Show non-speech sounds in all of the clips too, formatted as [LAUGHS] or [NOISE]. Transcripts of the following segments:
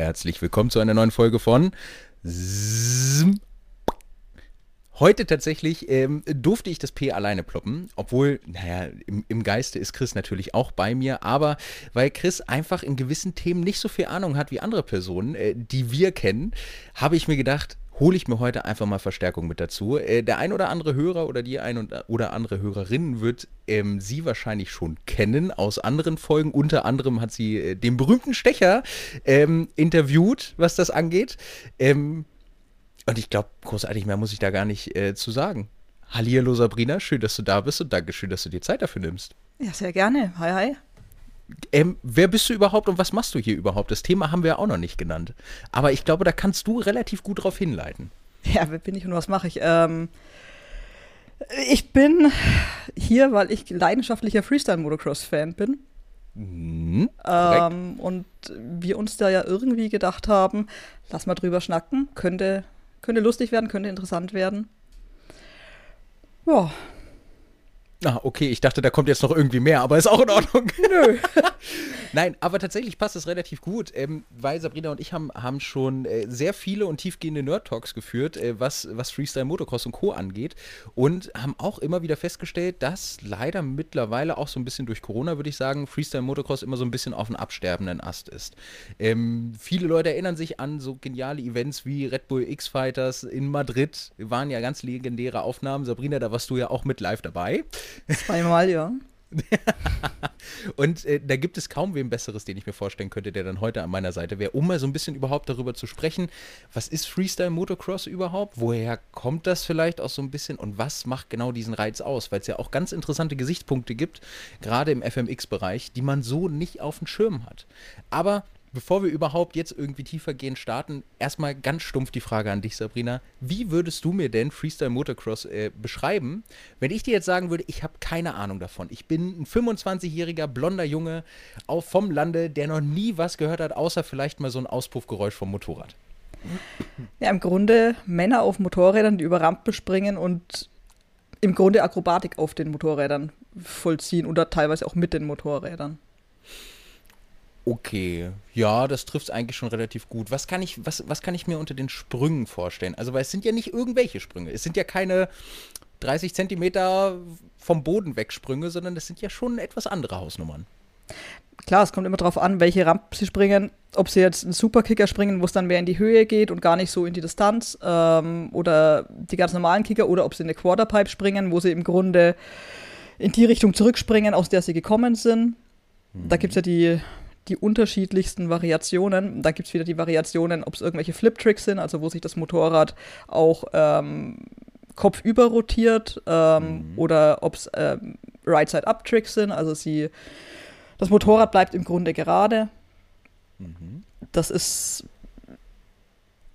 herzlich willkommen zu einer neuen Folge von Zzm. Heute tatsächlich ähm, durfte ich das P alleine ploppen, obwohl, naja, im, im, Geiste ist Chris natürlich auch bei mir, aber weil Chris einfach in gewissen Themen nicht so viel Ahnung hat wie andere Personen, äh, die wir kennen, habe ich mir gedacht, hole ich mir heute einfach mal Verstärkung mit dazu. Äh, der ein oder andere Hörer oder die ein oder andere Hörerin wird ähm, sie wahrscheinlich schon kennen aus anderen Folgen. Unter anderem hat sie äh, den berühmten Stecher ähm, interviewt, was das angeht. Ähm, und ich glaube, großartig mehr muss ich da gar nicht äh, zu sagen. Hallihallo Sabrina, schön, dass du da bist und danke schön, dass du dir Zeit dafür nimmst. Ja, sehr gerne. Hi, hi. Ähm, wer bist du überhaupt und was machst du hier überhaupt? Das Thema haben wir ja auch noch nicht genannt. Aber ich glaube, da kannst du relativ gut drauf hinleiten. Ja, wer bin ich und was mache ich? Ähm, ich bin hier, weil ich leidenschaftlicher Freestyle-Motocross-Fan bin. Mhm, ähm, und wir uns da ja irgendwie gedacht haben, lass mal drüber schnacken, könnte, könnte lustig werden, könnte interessant werden. Ja, Ah, okay, ich dachte, da kommt jetzt noch irgendwie mehr, aber ist auch in Ordnung. [LAUGHS] Nö. [LAUGHS] Nein, aber tatsächlich passt es relativ gut, ähm, weil Sabrina und ich haben, haben schon äh, sehr viele und tiefgehende Nerd-Talks geführt, äh, was, was Freestyle Motocross und Co. angeht und haben auch immer wieder festgestellt, dass leider mittlerweile auch so ein bisschen durch Corona, würde ich sagen, Freestyle Motocross immer so ein bisschen auf einem absterbenden Ast ist. Ähm, viele Leute erinnern sich an so geniale Events wie Red Bull X-Fighters in Madrid, waren ja ganz legendäre Aufnahmen. Sabrina, da warst du ja auch mit live dabei. Zweimal, ja. [LAUGHS] und äh, da gibt es kaum wem Besseres, den ich mir vorstellen könnte, der dann heute an meiner Seite wäre, um mal so ein bisschen überhaupt darüber zu sprechen. Was ist Freestyle Motocross überhaupt? Woher kommt das vielleicht auch so ein bisschen? Und was macht genau diesen Reiz aus? Weil es ja auch ganz interessante Gesichtspunkte gibt, gerade im FMX-Bereich, die man so nicht auf dem Schirm hat. Aber bevor wir überhaupt jetzt irgendwie tiefergehend starten, erstmal ganz stumpf die Frage an dich, Sabrina. Wie würdest du mir denn Freestyle Motocross äh, beschreiben, wenn ich dir jetzt sagen würde, ich habe keine Ahnung davon. Ich bin ein 25-jähriger blonder Junge vom Lande, der noch nie was gehört hat, außer vielleicht mal so ein Auspuffgeräusch vom Motorrad. Ja, im Grunde Männer auf Motorrädern, die über Rampen springen und im Grunde Akrobatik auf den Motorrädern vollziehen oder teilweise auch mit den Motorrädern. Okay, ja, das trifft es eigentlich schon relativ gut. Was kann, ich, was, was kann ich mir unter den Sprüngen vorstellen? Also, weil es sind ja nicht irgendwelche Sprünge. Es sind ja keine 30 Zentimeter vom Boden weg Sprünge, sondern es sind ja schon etwas andere Hausnummern. Klar, es kommt immer darauf an, welche Rampe sie springen. Ob sie jetzt einen Superkicker springen, wo es dann mehr in die Höhe geht und gar nicht so in die Distanz, ähm, oder die ganz normalen Kicker, oder ob sie eine Quarterpipe springen, wo sie im Grunde in die Richtung zurückspringen, aus der sie gekommen sind. Mhm. Da gibt es ja die die unterschiedlichsten Variationen. Da gibt es wieder die Variationen, ob es irgendwelche Flip-Tricks sind, also wo sich das Motorrad auch ähm, kopfüber rotiert ähm, mhm. oder ob es ähm, Right-Side-Up-Tricks sind, also sie, das Motorrad bleibt im Grunde gerade. Mhm. Das ist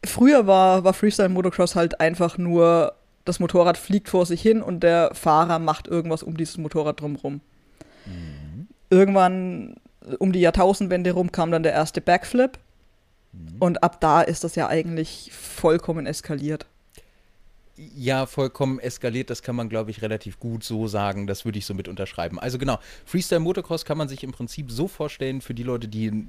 früher war, war Freestyle Motocross halt einfach nur, das Motorrad fliegt vor sich hin und der Fahrer macht irgendwas um dieses Motorrad drumherum. Mhm. Irgendwann um die Jahrtausendwende rum kam dann der erste Backflip. Mhm. Und ab da ist das ja eigentlich vollkommen eskaliert. Ja, vollkommen eskaliert, das kann man, glaube ich, relativ gut so sagen. Das würde ich so mit unterschreiben. Also genau, Freestyle Motocross kann man sich im Prinzip so vorstellen für die Leute, die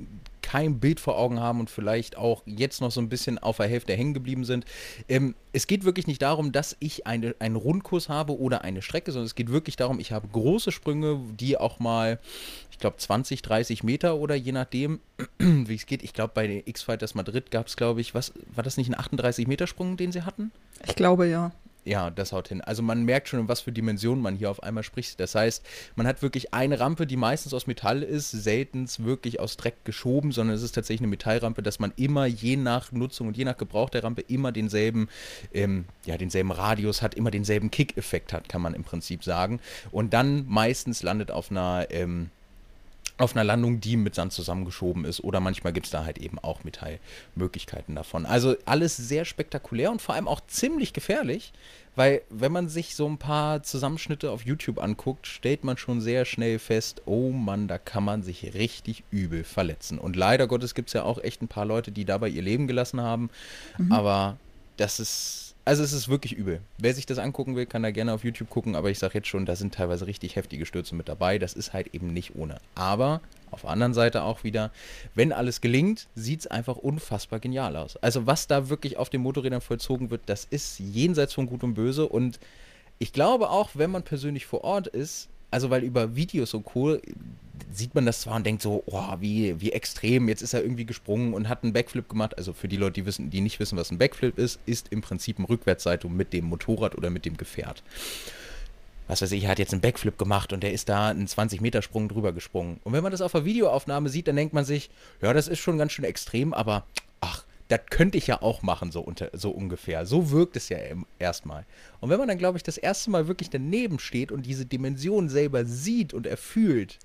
kein Bild vor Augen haben und vielleicht auch jetzt noch so ein bisschen auf der Hälfte hängen geblieben sind. Ähm, es geht wirklich nicht darum, dass ich eine, einen Rundkurs habe oder eine Strecke, sondern es geht wirklich darum, ich habe große Sprünge, die auch mal, ich glaube, 20, 30 Meter oder je nachdem, [CLEARS THROAT] wie es geht. Ich glaube, bei X-Fighters Madrid gab es, glaube ich, was, war das nicht ein 38-Meter-Sprung, den sie hatten? Ich glaube ja. Ja, das haut hin. Also man merkt schon, in was für Dimensionen man hier auf einmal spricht. Das heißt, man hat wirklich eine Rampe, die meistens aus Metall ist, selten wirklich aus Dreck geschoben, sondern es ist tatsächlich eine Metallrampe, dass man immer je nach Nutzung und je nach Gebrauch der Rampe immer denselben, ähm, ja, denselben Radius hat, immer denselben Kick-Effekt hat, kann man im Prinzip sagen. Und dann meistens landet auf einer ähm, auf einer Landung, die mit Sand zusammengeschoben ist. Oder manchmal gibt es da halt eben auch Metallmöglichkeiten davon. Also alles sehr spektakulär und vor allem auch ziemlich gefährlich, weil wenn man sich so ein paar Zusammenschnitte auf YouTube anguckt, stellt man schon sehr schnell fest, oh Mann, da kann man sich richtig übel verletzen. Und leider Gottes gibt es ja auch echt ein paar Leute, die dabei ihr Leben gelassen haben. Mhm. Aber das ist also es ist wirklich übel. Wer sich das angucken will, kann da gerne auf YouTube gucken, aber ich sage jetzt schon, da sind teilweise richtig heftige Stürze mit dabei. Das ist halt eben nicht ohne. Aber auf der anderen Seite auch wieder, wenn alles gelingt, sieht es einfach unfassbar genial aus. Also was da wirklich auf den Motorrädern vollzogen wird, das ist jenseits von Gut und Böse und ich glaube auch, wenn man persönlich vor Ort ist, also weil über Videos und Co. sieht man das zwar und denkt so, oh, wie, wie extrem, jetzt ist er irgendwie gesprungen und hat einen Backflip gemacht. Also für die Leute, die wissen, die nicht wissen, was ein Backflip ist, ist im Prinzip ein Rückwärtssalto mit dem Motorrad oder mit dem Gefährt. Was weiß ich, er hat jetzt einen Backflip gemacht und der ist da einen 20-Meter-Sprung drüber gesprungen. Und wenn man das auf der Videoaufnahme sieht, dann denkt man sich, ja, das ist schon ganz schön extrem, aber das könnte ich ja auch machen, so, unter, so ungefähr. So wirkt es ja erstmal. Und wenn man dann, glaube ich, das erste Mal wirklich daneben steht und diese Dimension selber sieht und erfühlt,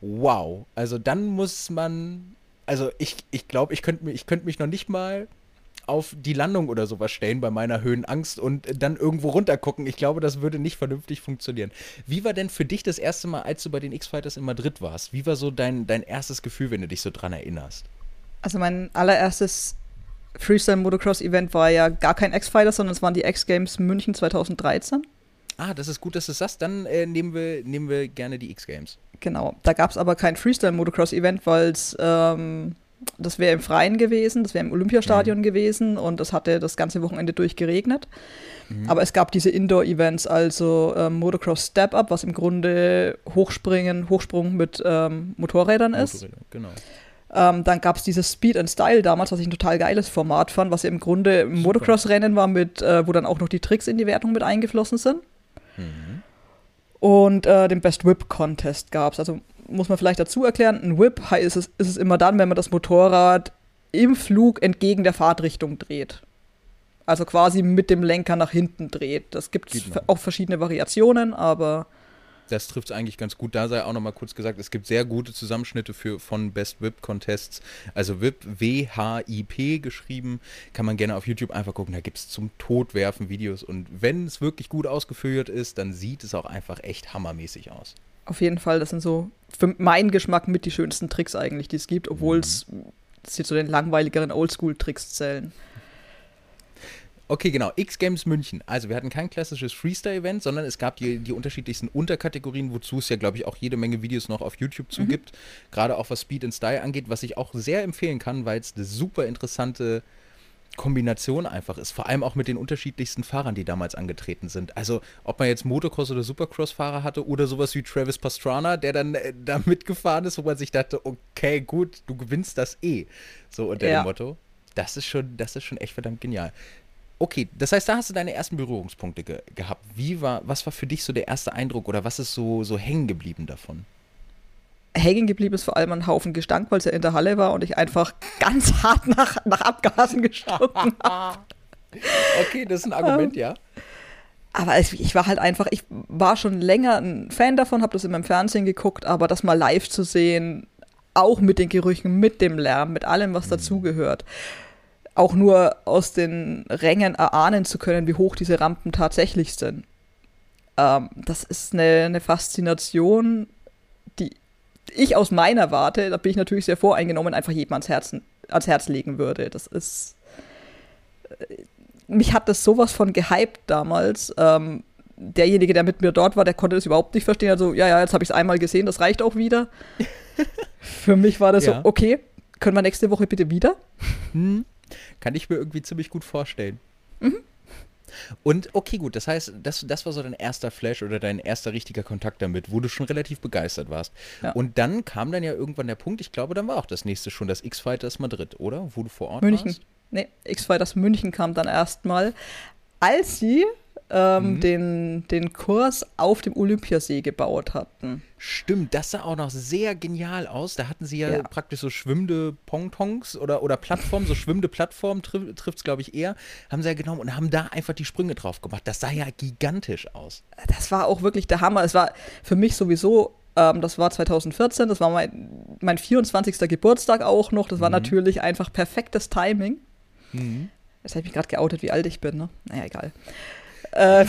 wow. Also dann muss man, also ich, ich glaube, ich könnte ich könnt mich noch nicht mal auf die Landung oder sowas stellen bei meiner Höhenangst und dann irgendwo runtergucken. Ich glaube, das würde nicht vernünftig funktionieren. Wie war denn für dich das erste Mal, als du bei den X-Fighters in Madrid warst? Wie war so dein, dein erstes Gefühl, wenn du dich so dran erinnerst? Also mein allererstes Freestyle Motocross Event war ja gar kein X-Fighter, sondern es waren die X-Games München 2013. Ah, das ist gut, dass du es sagst. Dann äh, nehmen, wir, nehmen wir gerne die X-Games. Genau. Da gab es aber kein Freestyle Motocross Event, weil es. Ähm, das wäre im Freien gewesen, das wäre im Olympiastadion mhm. gewesen und es hatte das ganze Wochenende durchgeregnet. Mhm. Aber es gab diese Indoor-Events, also ähm, Motocross Step Up, was im Grunde Hochspringen, Hochsprung mit ähm, Motorrädern ist. Motorräder, genau. Ähm, dann gab es dieses Speed and Style damals, was ich ein total geiles Format fand, was ja im Grunde ein Motocross-Rennen war, mit, äh, wo dann auch noch die Tricks in die Wertung mit eingeflossen sind. Mhm. Und äh, den Best Whip Contest gab es. Also muss man vielleicht dazu erklären, ein Whip ist es, ist es immer dann, wenn man das Motorrad im Flug entgegen der Fahrtrichtung dreht. Also quasi mit dem Lenker nach hinten dreht. Das gibt auch verschiedene Variationen, aber das trifft es eigentlich ganz gut. Da sei auch nochmal kurz gesagt, es gibt sehr gute Zusammenschnitte für, von Best Whip Contests. Also Whip, W-H-I-P geschrieben. Kann man gerne auf YouTube einfach gucken. Da gibt es zum Todwerfen Videos. Und wenn es wirklich gut ausgeführt ist, dann sieht es auch einfach echt hammermäßig aus. Auf jeden Fall, das sind so für meinen Geschmack mit die schönsten Tricks eigentlich, die es gibt, obwohl es mhm. zu den langweiligeren Oldschool-Tricks zählen. Okay, genau. X-Games München. Also wir hatten kein klassisches Freestyle-Event, sondern es gab die, die unterschiedlichsten Unterkategorien, wozu es ja, glaube ich, auch jede Menge Videos noch auf YouTube zu mhm. gibt. Gerade auch was Speed and Style angeht, was ich auch sehr empfehlen kann, weil es eine super interessante Kombination einfach ist. Vor allem auch mit den unterschiedlichsten Fahrern, die damals angetreten sind. Also, ob man jetzt Motocross- oder Supercross-Fahrer hatte oder sowas wie Travis Pastrana, der dann äh, da [LAUGHS] mitgefahren ist, wo man sich dachte, okay, gut, du gewinnst das eh. So unter ja. dem Motto. Das ist schon, das ist schon echt verdammt genial. Okay, das heißt, da hast du deine ersten Berührungspunkte ge gehabt. Wie war, was war für dich so der erste Eindruck oder was ist so, so hängen geblieben davon? Hängen geblieben ist vor allem ein Haufen Gestank, weil es ja in der Halle war und ich einfach ganz [LAUGHS] hart nach, nach Abgasen gestunken [LAUGHS] habe. Okay, das ist ein Argument, ja. Aber ich war halt einfach, ich war schon länger ein Fan davon, habe das immer im Fernsehen geguckt, aber das mal live zu sehen, auch mit den Gerüchen, mit dem Lärm, mit allem, was mhm. dazugehört auch nur aus den Rängen erahnen zu können, wie hoch diese Rampen tatsächlich sind. Ähm, das ist eine, eine, Faszination, die ich aus meiner Warte, da bin ich natürlich sehr voreingenommen, einfach jedem ans, Herzen, ans Herz legen würde. Das ist. Äh, mich hat das sowas von gehypt damals. Ähm, derjenige, der mit mir dort war, der konnte das überhaupt nicht verstehen. Also, ja, ja, jetzt habe ich es einmal gesehen, das reicht auch wieder. [LAUGHS] Für mich war das ja. so, okay, können wir nächste Woche bitte wieder? Hm. Kann ich mir irgendwie ziemlich gut vorstellen. Mhm. Und okay, gut, das heißt, das, das war so dein erster Flash oder dein erster richtiger Kontakt damit, wo du schon relativ begeistert warst. Ja. Und dann kam dann ja irgendwann der Punkt, ich glaube, dann war auch das nächste schon das X-Fighters Madrid, oder? Wo du vor Ort München. warst? Nee, X-Fighters München kam dann erstmal, als sie ähm, mhm. den, den Kurs auf dem Olympiasee gebaut hatten. Stimmt, das sah auch noch sehr genial aus. Da hatten sie ja, ja. praktisch so schwimmende Pongtongs oder, oder Plattformen, so schwimmende Plattformen tri trifft es, glaube ich, eher, haben sie ja genommen und haben da einfach die Sprünge drauf gemacht. Das sah ja gigantisch aus. Das war auch wirklich der Hammer. Es war für mich sowieso ähm, das war 2014, das war mein, mein 24. Geburtstag auch noch. Das war mhm. natürlich einfach perfektes Timing. Mhm. Jetzt habe ich mich gerade geoutet, wie alt ich bin, ne? Naja, egal. Äh,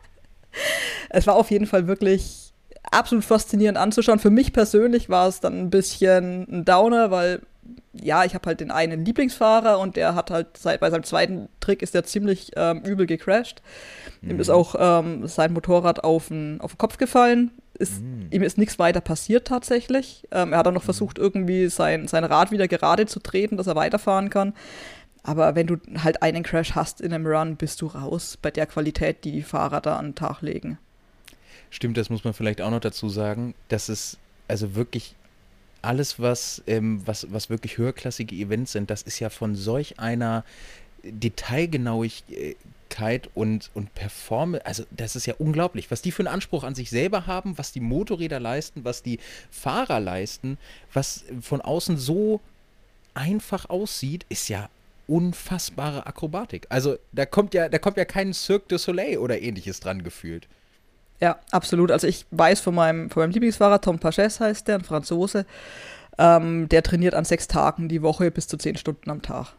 [LAUGHS] es war auf jeden Fall wirklich absolut faszinierend anzuschauen. Für mich persönlich war es dann ein bisschen ein Downer, weil ja, ich habe halt den einen Lieblingsfahrer und der hat halt seit, bei seinem zweiten Trick ist er ziemlich ähm, übel gecrashed. Mhm. Ihm ist auch ähm, sein Motorrad auf den, auf den Kopf gefallen. Ist, mhm. Ihm ist nichts weiter passiert tatsächlich. Ähm, er hat dann noch mhm. versucht, irgendwie sein, sein Rad wieder gerade zu treten, dass er weiterfahren kann. Aber wenn du halt einen Crash hast in einem Run, bist du raus bei der Qualität, die die Fahrer da an den Tag legen. Stimmt, das muss man vielleicht auch noch dazu sagen, dass es also wirklich alles, was, ähm, was, was wirklich höherklassige Events sind, das ist ja von solch einer Detailgenauigkeit und, und Performance, also das ist ja unglaublich, was die für einen Anspruch an sich selber haben, was die Motorräder leisten, was die Fahrer leisten, was von außen so einfach aussieht, ist ja unfassbare Akrobatik. Also da kommt ja, da kommt ja kein Cirque du Soleil oder ähnliches dran gefühlt. Ja, absolut. Also ich weiß von meinem, von meinem Lieblingsfahrer, Tom Paches heißt der, ein Franzose, ähm, der trainiert an sechs Tagen die Woche bis zu zehn Stunden am Tag.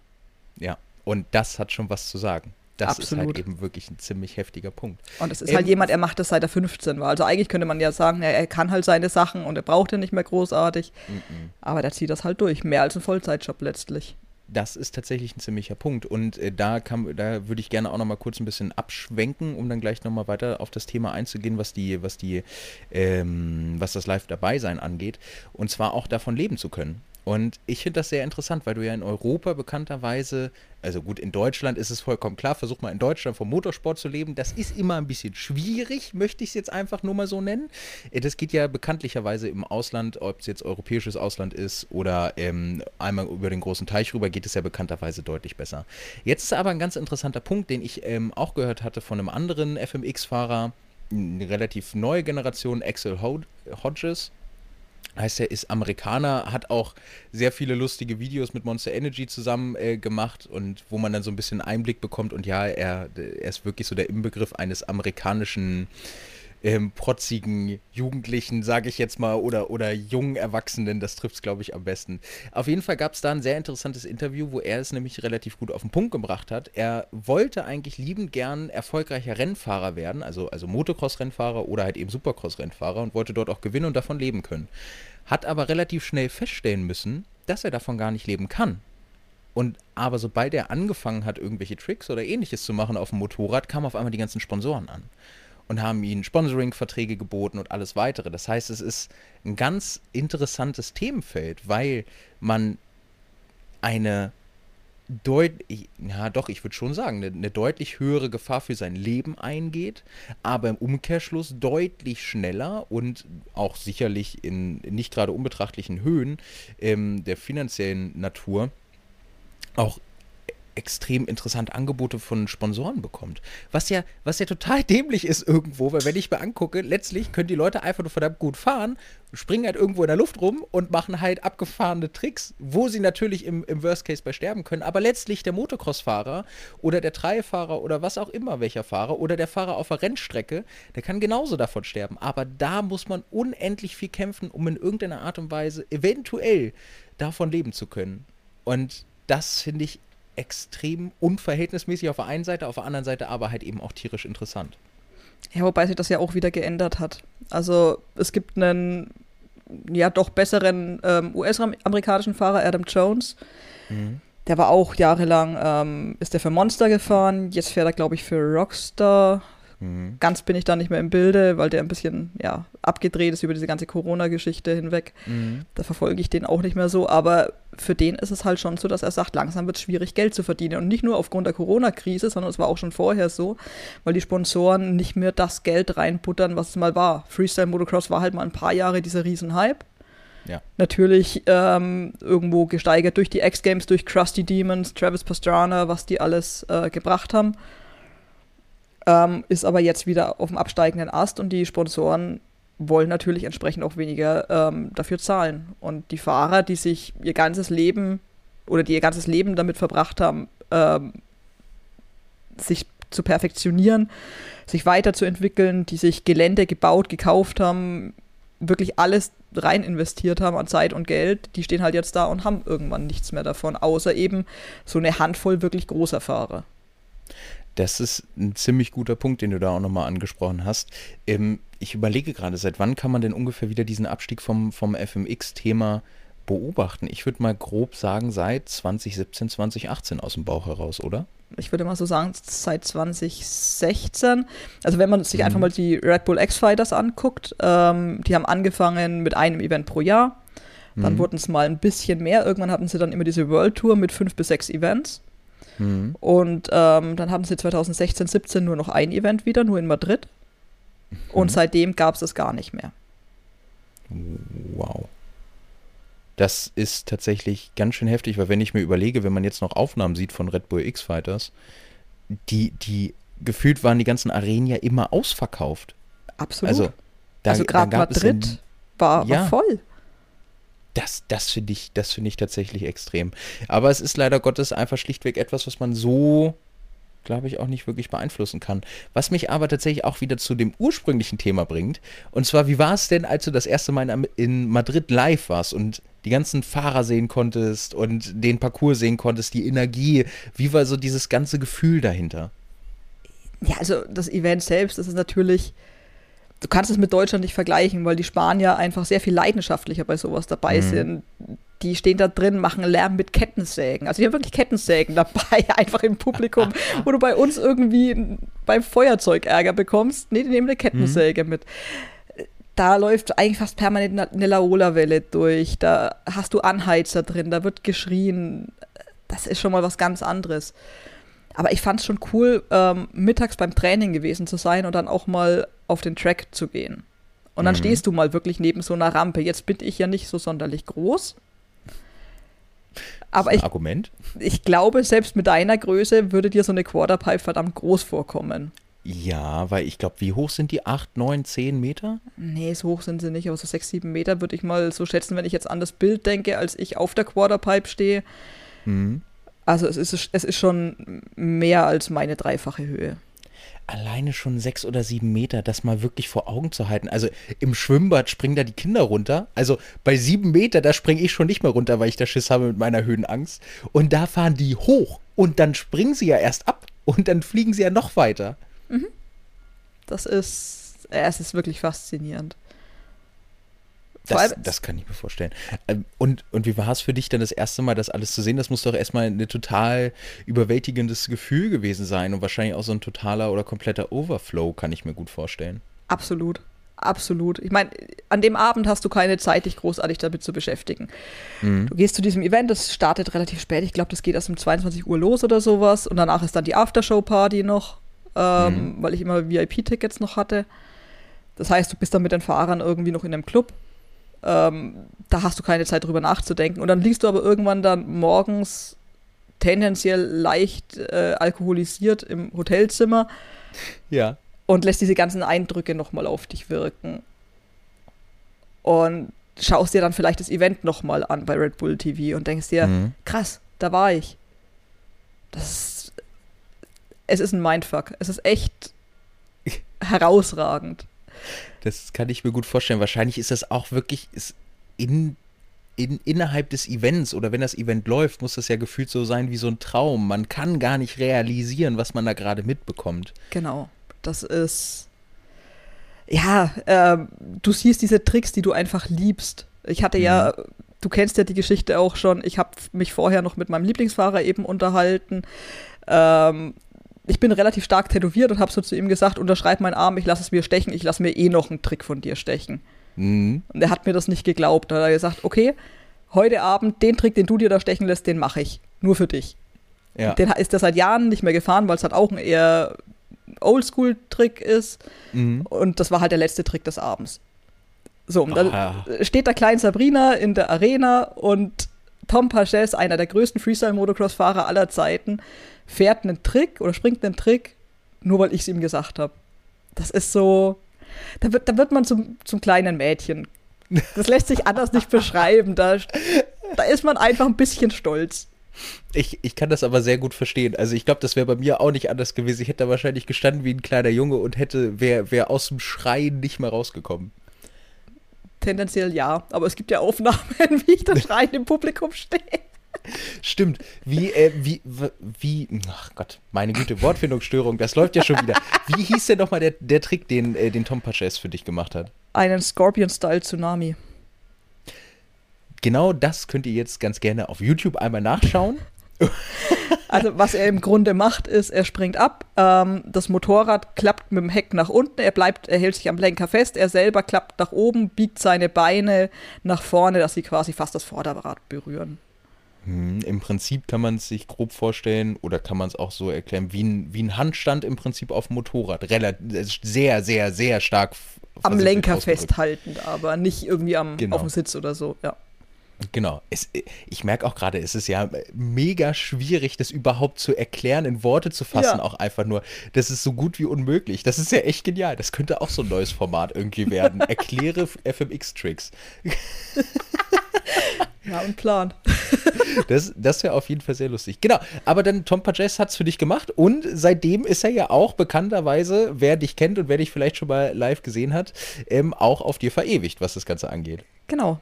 Ja, und das hat schon was zu sagen. Das Absolut. ist halt eben wirklich ein ziemlich heftiger Punkt. Und es ist ähm, halt jemand, er macht das seit er 15 war. Also eigentlich könnte man ja sagen, er, er kann halt seine Sachen und er braucht ja nicht mehr großartig. Mm -mm. Aber der zieht das halt durch. Mehr als ein Vollzeitjob letztlich das ist tatsächlich ein ziemlicher Punkt. Und äh, da, kann, da würde ich gerne auch noch mal kurz ein bisschen abschwenken, um dann gleich noch mal weiter auf das Thema einzugehen, was die, was die, ähm, was das Live dabei sein angeht. Und zwar auch davon leben zu können. Und ich finde das sehr interessant, weil du ja in Europa bekannterweise, also gut, in Deutschland ist es vollkommen klar, versuch mal in Deutschland vom Motorsport zu leben. Das ist immer ein bisschen schwierig, möchte ich es jetzt einfach nur mal so nennen. Äh, das geht ja bekanntlicherweise im Ausland, ob es jetzt europäisches Ausland ist oder ähm, einmal über den großen Teich rüber, geht es ja bekannterweise deutlich besser. Jetzt ist aber ein ganz interessanter Punkt, den ich ähm, auch gehört hatte von einem anderen FMX-Fahrer, eine relativ neue Generation, Axel Hodges heißt er, ist Amerikaner, hat auch sehr viele lustige Videos mit Monster Energy zusammen äh, gemacht und wo man dann so ein bisschen Einblick bekommt und ja, er, er ist wirklich so der Inbegriff eines amerikanischen ähm, protzigen Jugendlichen, sage ich jetzt mal, oder, oder jungen Erwachsenen, das trifft es, glaube ich, am besten. Auf jeden Fall gab es da ein sehr interessantes Interview, wo er es nämlich relativ gut auf den Punkt gebracht hat. Er wollte eigentlich liebend gern erfolgreicher Rennfahrer werden, also, also Motocross-Rennfahrer oder halt eben Supercross-Rennfahrer und wollte dort auch gewinnen und davon leben können. Hat aber relativ schnell feststellen müssen, dass er davon gar nicht leben kann. Und aber sobald er angefangen hat, irgendwelche Tricks oder ähnliches zu machen auf dem Motorrad, kamen auf einmal die ganzen Sponsoren an und haben ihnen Sponsoring-Verträge geboten und alles weitere. Das heißt, es ist ein ganz interessantes Themenfeld, weil man eine deutlich, ja doch, ich würde schon sagen, eine, eine, deutlich höhere Gefahr für sein Leben eingeht, aber im Umkehrschluss deutlich schneller und auch sicherlich in nicht gerade unbetrachtlichen Höhen ähm, der finanziellen Natur auch extrem interessante Angebote von Sponsoren bekommt. Was ja, was ja total [LAUGHS] dämlich ist irgendwo, weil wenn ich mir angucke, letztlich können die Leute einfach nur verdammt gut fahren, springen halt irgendwo in der Luft rum und machen halt abgefahrene Tricks, wo sie natürlich im, im Worst Case bei sterben können. Aber letztlich der Motocross-Fahrer oder der Treifahrer oder was auch immer welcher Fahrer oder der Fahrer auf der Rennstrecke, der kann genauso davon sterben. Aber da muss man unendlich viel kämpfen, um in irgendeiner Art und Weise eventuell davon leben zu können. Und das finde ich extrem unverhältnismäßig auf der einen Seite, auf der anderen Seite aber halt eben auch tierisch interessant. Ja, wobei sich das ja auch wieder geändert hat. Also es gibt einen ja doch besseren ähm, US-amerikanischen Fahrer, Adam Jones. Mhm. Der war auch jahrelang, ähm, ist der für Monster gefahren, jetzt fährt er, glaube ich, für Rockstar. Mhm. Ganz bin ich da nicht mehr im Bilde, weil der ein bisschen ja, abgedreht ist über diese ganze Corona-Geschichte hinweg. Mhm. Da verfolge ich den auch nicht mehr so. Aber für den ist es halt schon so, dass er sagt, langsam wird es schwierig, Geld zu verdienen. Und nicht nur aufgrund der Corona-Krise, sondern es war auch schon vorher so, weil die Sponsoren nicht mehr das Geld reinbuttern, was es mal war. Freestyle Motocross war halt mal ein paar Jahre dieser Riesenhype. Ja. Natürlich ähm, irgendwo gesteigert durch die X-Games, durch Krusty Demons, Travis Pastrana, was die alles äh, gebracht haben ähm, ist aber jetzt wieder auf dem absteigenden Ast und die Sponsoren wollen natürlich entsprechend auch weniger ähm, dafür zahlen. Und die Fahrer, die sich ihr ganzes Leben oder die ihr ganzes Leben damit verbracht haben, ähm, sich zu perfektionieren, sich weiterzuentwickeln, die sich Gelände gebaut, gekauft haben, wirklich alles rein investiert haben an Zeit und Geld, die stehen halt jetzt da und haben irgendwann nichts mehr davon, außer eben so eine Handvoll wirklich großer Fahrer Das ist ein ziemlich guter Punkt, den du da auch nochmal angesprochen hast. Ähm, ich überlege gerade, seit wann kann man denn ungefähr wieder diesen Abstieg vom, vom FMX-Thema beobachten? Ich würde mal grob sagen, seit 2017, 2018 aus dem Bauch heraus, oder? Ich würde mal so sagen, seit 2016. Also wenn man sich mhm. einfach mal die Red Bull X-Fighters anguckt, ähm, die haben angefangen mit einem Event pro Jahr. Dann mhm. wurden es mal ein bisschen mehr. Irgendwann hatten sie dann immer diese World Tour mit fünf bis sechs Events. Mhm. Und ähm, dann haben sie 2016, 17 nur noch ein Event wieder, nur in Madrid. Mhm. Und seitdem gab es das gar nicht mehr. Wow. Das ist tatsächlich ganz schön heftig, weil wenn ich mir überlege, wenn man jetzt noch Aufnahmen sieht von Red Bull X-Fighters, die, die gefühlt waren die ganzen Arenen ja immer ausverkauft. Absolut. Also, da, also gerade Madrid in, war, ja, war voll. Das, das finde ich, das ich tatsächlich extrem. Aber es ist leider Gottes einfach schlichtweg etwas, was man so, glaube ich, auch nicht wirklich beeinflussen kann. Was mich aber tatsächlich auch wieder zu dem ursprünglichen Thema bringt. Und zwar, wie war es denn, als du das erste Mal in Madrid live warst und die ganzen Fahrer sehen konntest und den Parcours sehen konntest, die Energie? Wie war so dieses ganze Gefühl dahinter? Ja, also das Event selbst, das ist natürlich du kannst es mit Deutschland nicht vergleichen, weil die Spanier einfach sehr viel leidenschaftlicher bei sowas dabei mhm. sind. Die stehen da drin, machen Lärm mit Kettensägen. Also die haben wirklich Kettensägen [LAUGHS] dabei, einfach im Publikum, [LAUGHS] wo du bei uns irgendwie beim Feuerzeug Ärger bekommst. Nee, die nehmen eine Kettensäge mhm. mit. Da läuft eigentlich fast permanent eine Laola-Welle durch. Da hast du Anheizer drin, da wird geschrien. Das ist schon mal was ganz anderes. Aber ich fand es schon cool, ähm, mittags beim Training gewesen zu sein und dann auch mal auf den Track zu gehen. Und dann mhm. stehst du mal wirklich neben so einer Rampe. Jetzt bin ich ja nicht so sonderlich groß. Aber ich, Argument? ich glaube, selbst mit deiner Größe würde dir so eine Quarterpipe verdammt groß vorkommen. Ja, weil ich glaube, wie hoch sind die? 8, 9, 10 Meter? Nee, so hoch sind sie nicht, aber so 6, 7 Meter würde ich mal so schätzen, wenn ich jetzt an das Bild denke, als ich auf der Quarterpipe stehe. Mhm. Also es ist, es ist schon mehr als meine dreifache Höhe. Alleine schon sechs oder sieben Meter, das mal wirklich vor Augen zu halten. Also im Schwimmbad springen da die Kinder runter. Also bei sieben Meter, da springe ich schon nicht mehr runter, weil ich da Schiss habe mit meiner Höhenangst. Und da fahren die hoch und dann springen sie ja erst ab und dann fliegen sie ja noch weiter. Mhm. Das ist, es ist wirklich faszinierend. Das, das, kann ich mir vorstellen. Ähm, und, und wie war es für dich dann das erste Mal, das alles zu sehen? Das muss doch erstmal ein total überwältigendes Gefühl gewesen sein und wahrscheinlich auch so ein totaler oder kompletter Overflow, kann ich mir gut vorstellen. Absolut. Absolut. Ich meine, an dem Abend hast du keine Zeit, dich großartig damit zu beschäftigen. Mhm. Du gehst zu diesem Event, das startet relativ spät. Ich glaube, das geht erst um 22 Uhr los oder sowas. Und danach ist dann die Aftershow-Party noch, ähm, mhm. weil ich immer VIP-Tickets noch hatte. Das heißt, du bist dann mit den Fahrern irgendwie noch in einem Club ähm, da hast du keine Zeit drüber nachzudenken. Und dann liegst du aber irgendwann dann morgens tendenziell leicht äh, alkoholisiert im Hotelzimmer. Ja. Und lässt diese ganzen Eindrücke nochmal auf dich wirken. Und schaust dir dann vielleicht das Event nochmal an bei Red Bull TV und denkst dir, mhm. krass, da war ich. Das ist, es ist ein Mindfuck. Es ist echt [LAUGHS] herausragend. Das kann ich mir gut vorstellen. Wahrscheinlich ist das auch wirklich ist in, in, innerhalb des Events oder wenn das Event läuft, muss das ja gefühlt so sein wie so ein Traum. Man kann gar nicht realisieren, was man da gerade mitbekommt. Genau. Das ist. Ja, äh, du siehst diese Tricks, die du einfach liebst. Ich hatte mhm. ja, du kennst ja die Geschichte auch schon. Ich habe mich vorher noch mit meinem Lieblingsfahrer eben unterhalten. Ähm, ich bin relativ stark tätowiert und habe so zu ihm gesagt, unterschreib meinen Arm, ich lasse es mir stechen, ich lasse mir eh noch einen Trick von dir stechen. Mhm. Und er hat mir das nicht geglaubt. Da hat er gesagt, okay, heute Abend den Trick, den du dir da stechen lässt, den mache ich. Nur für dich. Ja. Den ist er seit Jahren nicht mehr gefahren, weil es halt auch ein eher Oldschool-Trick ist. Mhm. Und das war halt der letzte Trick des Abends. So, und dann Aha. steht da Klein Sabrina in der Arena und Tom Paches, einer der größten Freestyle-Motocross-Fahrer aller Zeiten, fährt einen Trick oder springt einen Trick, nur weil ich es ihm gesagt habe. Das ist so, da wird, da wird man zum, zum kleinen Mädchen. Das lässt sich anders nicht beschreiben. Da, da ist man einfach ein bisschen stolz. Ich, ich kann das aber sehr gut verstehen. Also ich glaube, das wäre bei mir auch nicht anders gewesen. Ich hätte da wahrscheinlich gestanden wie ein kleiner Junge und hätte, wäre wär aus dem Schreien nicht mehr rausgekommen. Tendenziell ja, aber es gibt ja Aufnahmen, [LAUGHS] wie ich da schreiend im Publikum stehe. Stimmt. Wie, äh, wie, wie, ach Gott, meine gute Wortfindungsstörung, das läuft ja schon wieder. Wie hieß denn nochmal der, der Trick, den, äh, den Tom Paches für dich gemacht hat? Einen Scorpion-Style-Tsunami. Genau das könnt ihr jetzt ganz gerne auf YouTube einmal nachschauen. Also was er im Grunde macht, ist, er springt ab, ähm, das Motorrad klappt mit dem Heck nach unten, er bleibt, er hält sich am Lenker fest, er selber klappt nach oben, biegt seine Beine nach vorne, dass sie quasi fast das Vorderrad berühren. Hm, Im Prinzip kann man es sich grob vorstellen oder kann man es auch so erklären, wie ein, wie ein Handstand im Prinzip auf dem Motorrad. Relativ, sehr, sehr, sehr stark. Am Lenker festhaltend, aber nicht irgendwie am, Genau. auf dem Sitz oder so, ja. Genau. Es, ich merke auch gerade, es ist ja mega schwierig, das überhaupt zu erklären, in Worte zu fassen, Ja. auch einfach nur. Das ist so gut wie unmöglich. Das ist ja echt genial. Das könnte auch so ein neues Format irgendwie werden. [LAUGHS] Erkläre FMX-Tricks. [LAUGHS] Ja, und Plan. [LAUGHS] Das, das wäre auf jeden Fall sehr lustig. Genau, aber dann Tom Pages hat es für dich gemacht und seitdem ist er ja auch bekannterweise, wer dich kennt und wer dich vielleicht schon mal live gesehen hat, ähm, auch auf dir verewigt, was das Ganze angeht. Genau.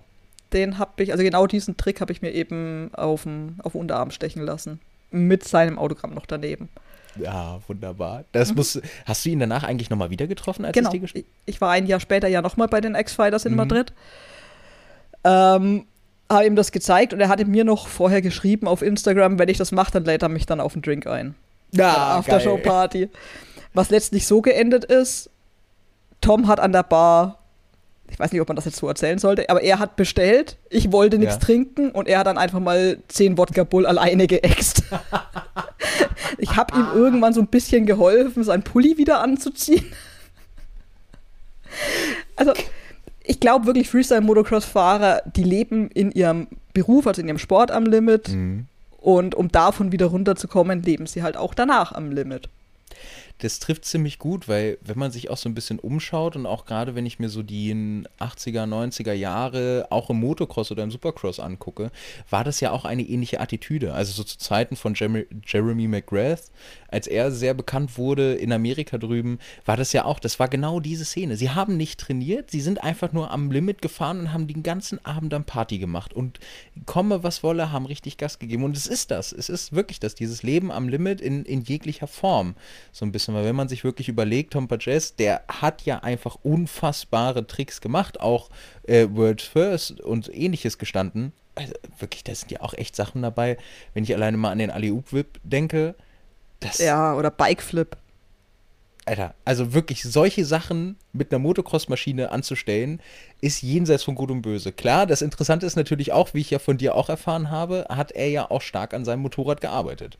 Den habe ich, also genau diesen Trick habe ich mir eben auf dem auf Unterarm stechen lassen. Mit seinem Autogramm noch daneben. Ja, wunderbar. Das muss, hast du ihn danach eigentlich nochmal wieder getroffen, als genau. dir gesch- Ich, ich war ein Jahr später ja nochmal bei den X-Fighters in Mhm. Madrid. Ähm, habe ihm das gezeigt und er hatte mir noch vorher geschrieben auf Instagram, wenn ich das mache, dann lädt er mich dann auf einen Drink ein. Ja, Aftershow-Party. Was letztlich so geendet ist, Tom hat an der Bar, ich weiß nicht, ob man das jetzt so erzählen sollte, aber er hat bestellt, ich wollte nichts Ja. trinken und er hat dann einfach mal 10 Wodka Bull alleine geäxt. [LAUGHS] ich habe ihm irgendwann so ein bisschen geholfen, seinen Pulli wieder anzuziehen. Also, ich glaube wirklich, Freestyle-Motocross-Fahrer, die leben in ihrem Beruf, also in ihrem Sport am Limit. Mhm. Und um davon wieder runterzukommen, leben sie halt auch danach am Limit. Das trifft ziemlich gut, weil wenn man sich auch so ein bisschen umschaut und auch gerade wenn ich mir so die 80er, 90er Jahre auch im Motocross oder im Supercross angucke, war das ja auch eine ähnliche Attitüde. Also so zu Zeiten von Jeremy, Jeremy McGrath, als er sehr bekannt wurde in Amerika drüben, war das ja auch, das war genau diese Szene. Sie haben nicht trainiert, sie sind einfach nur am Limit gefahren und haben den ganzen Abend dann Party gemacht und komme was wolle, haben richtig Gas gegeben. Und es ist das, es ist wirklich das, dieses Leben am Limit in, in jeglicher Form. So ein bisschen, weil wenn man sich wirklich überlegt, Tom Pages, der hat ja einfach unfassbare Tricks gemacht, auch äh, World First und ähnliches gestanden. Also wirklich, da sind ja auch echt Sachen dabei, wenn ich alleine mal an den Ali-Up-Whip denke. Das, Ja, oder Bikeflip. Alter, also wirklich solche Sachen mit einer Motocross-Maschine anzustellen, ist jenseits von Gut und Böse. Klar, das Interessante ist natürlich auch, wie ich ja von dir auch erfahren habe, hat er ja auch stark an seinem Motorrad gearbeitet.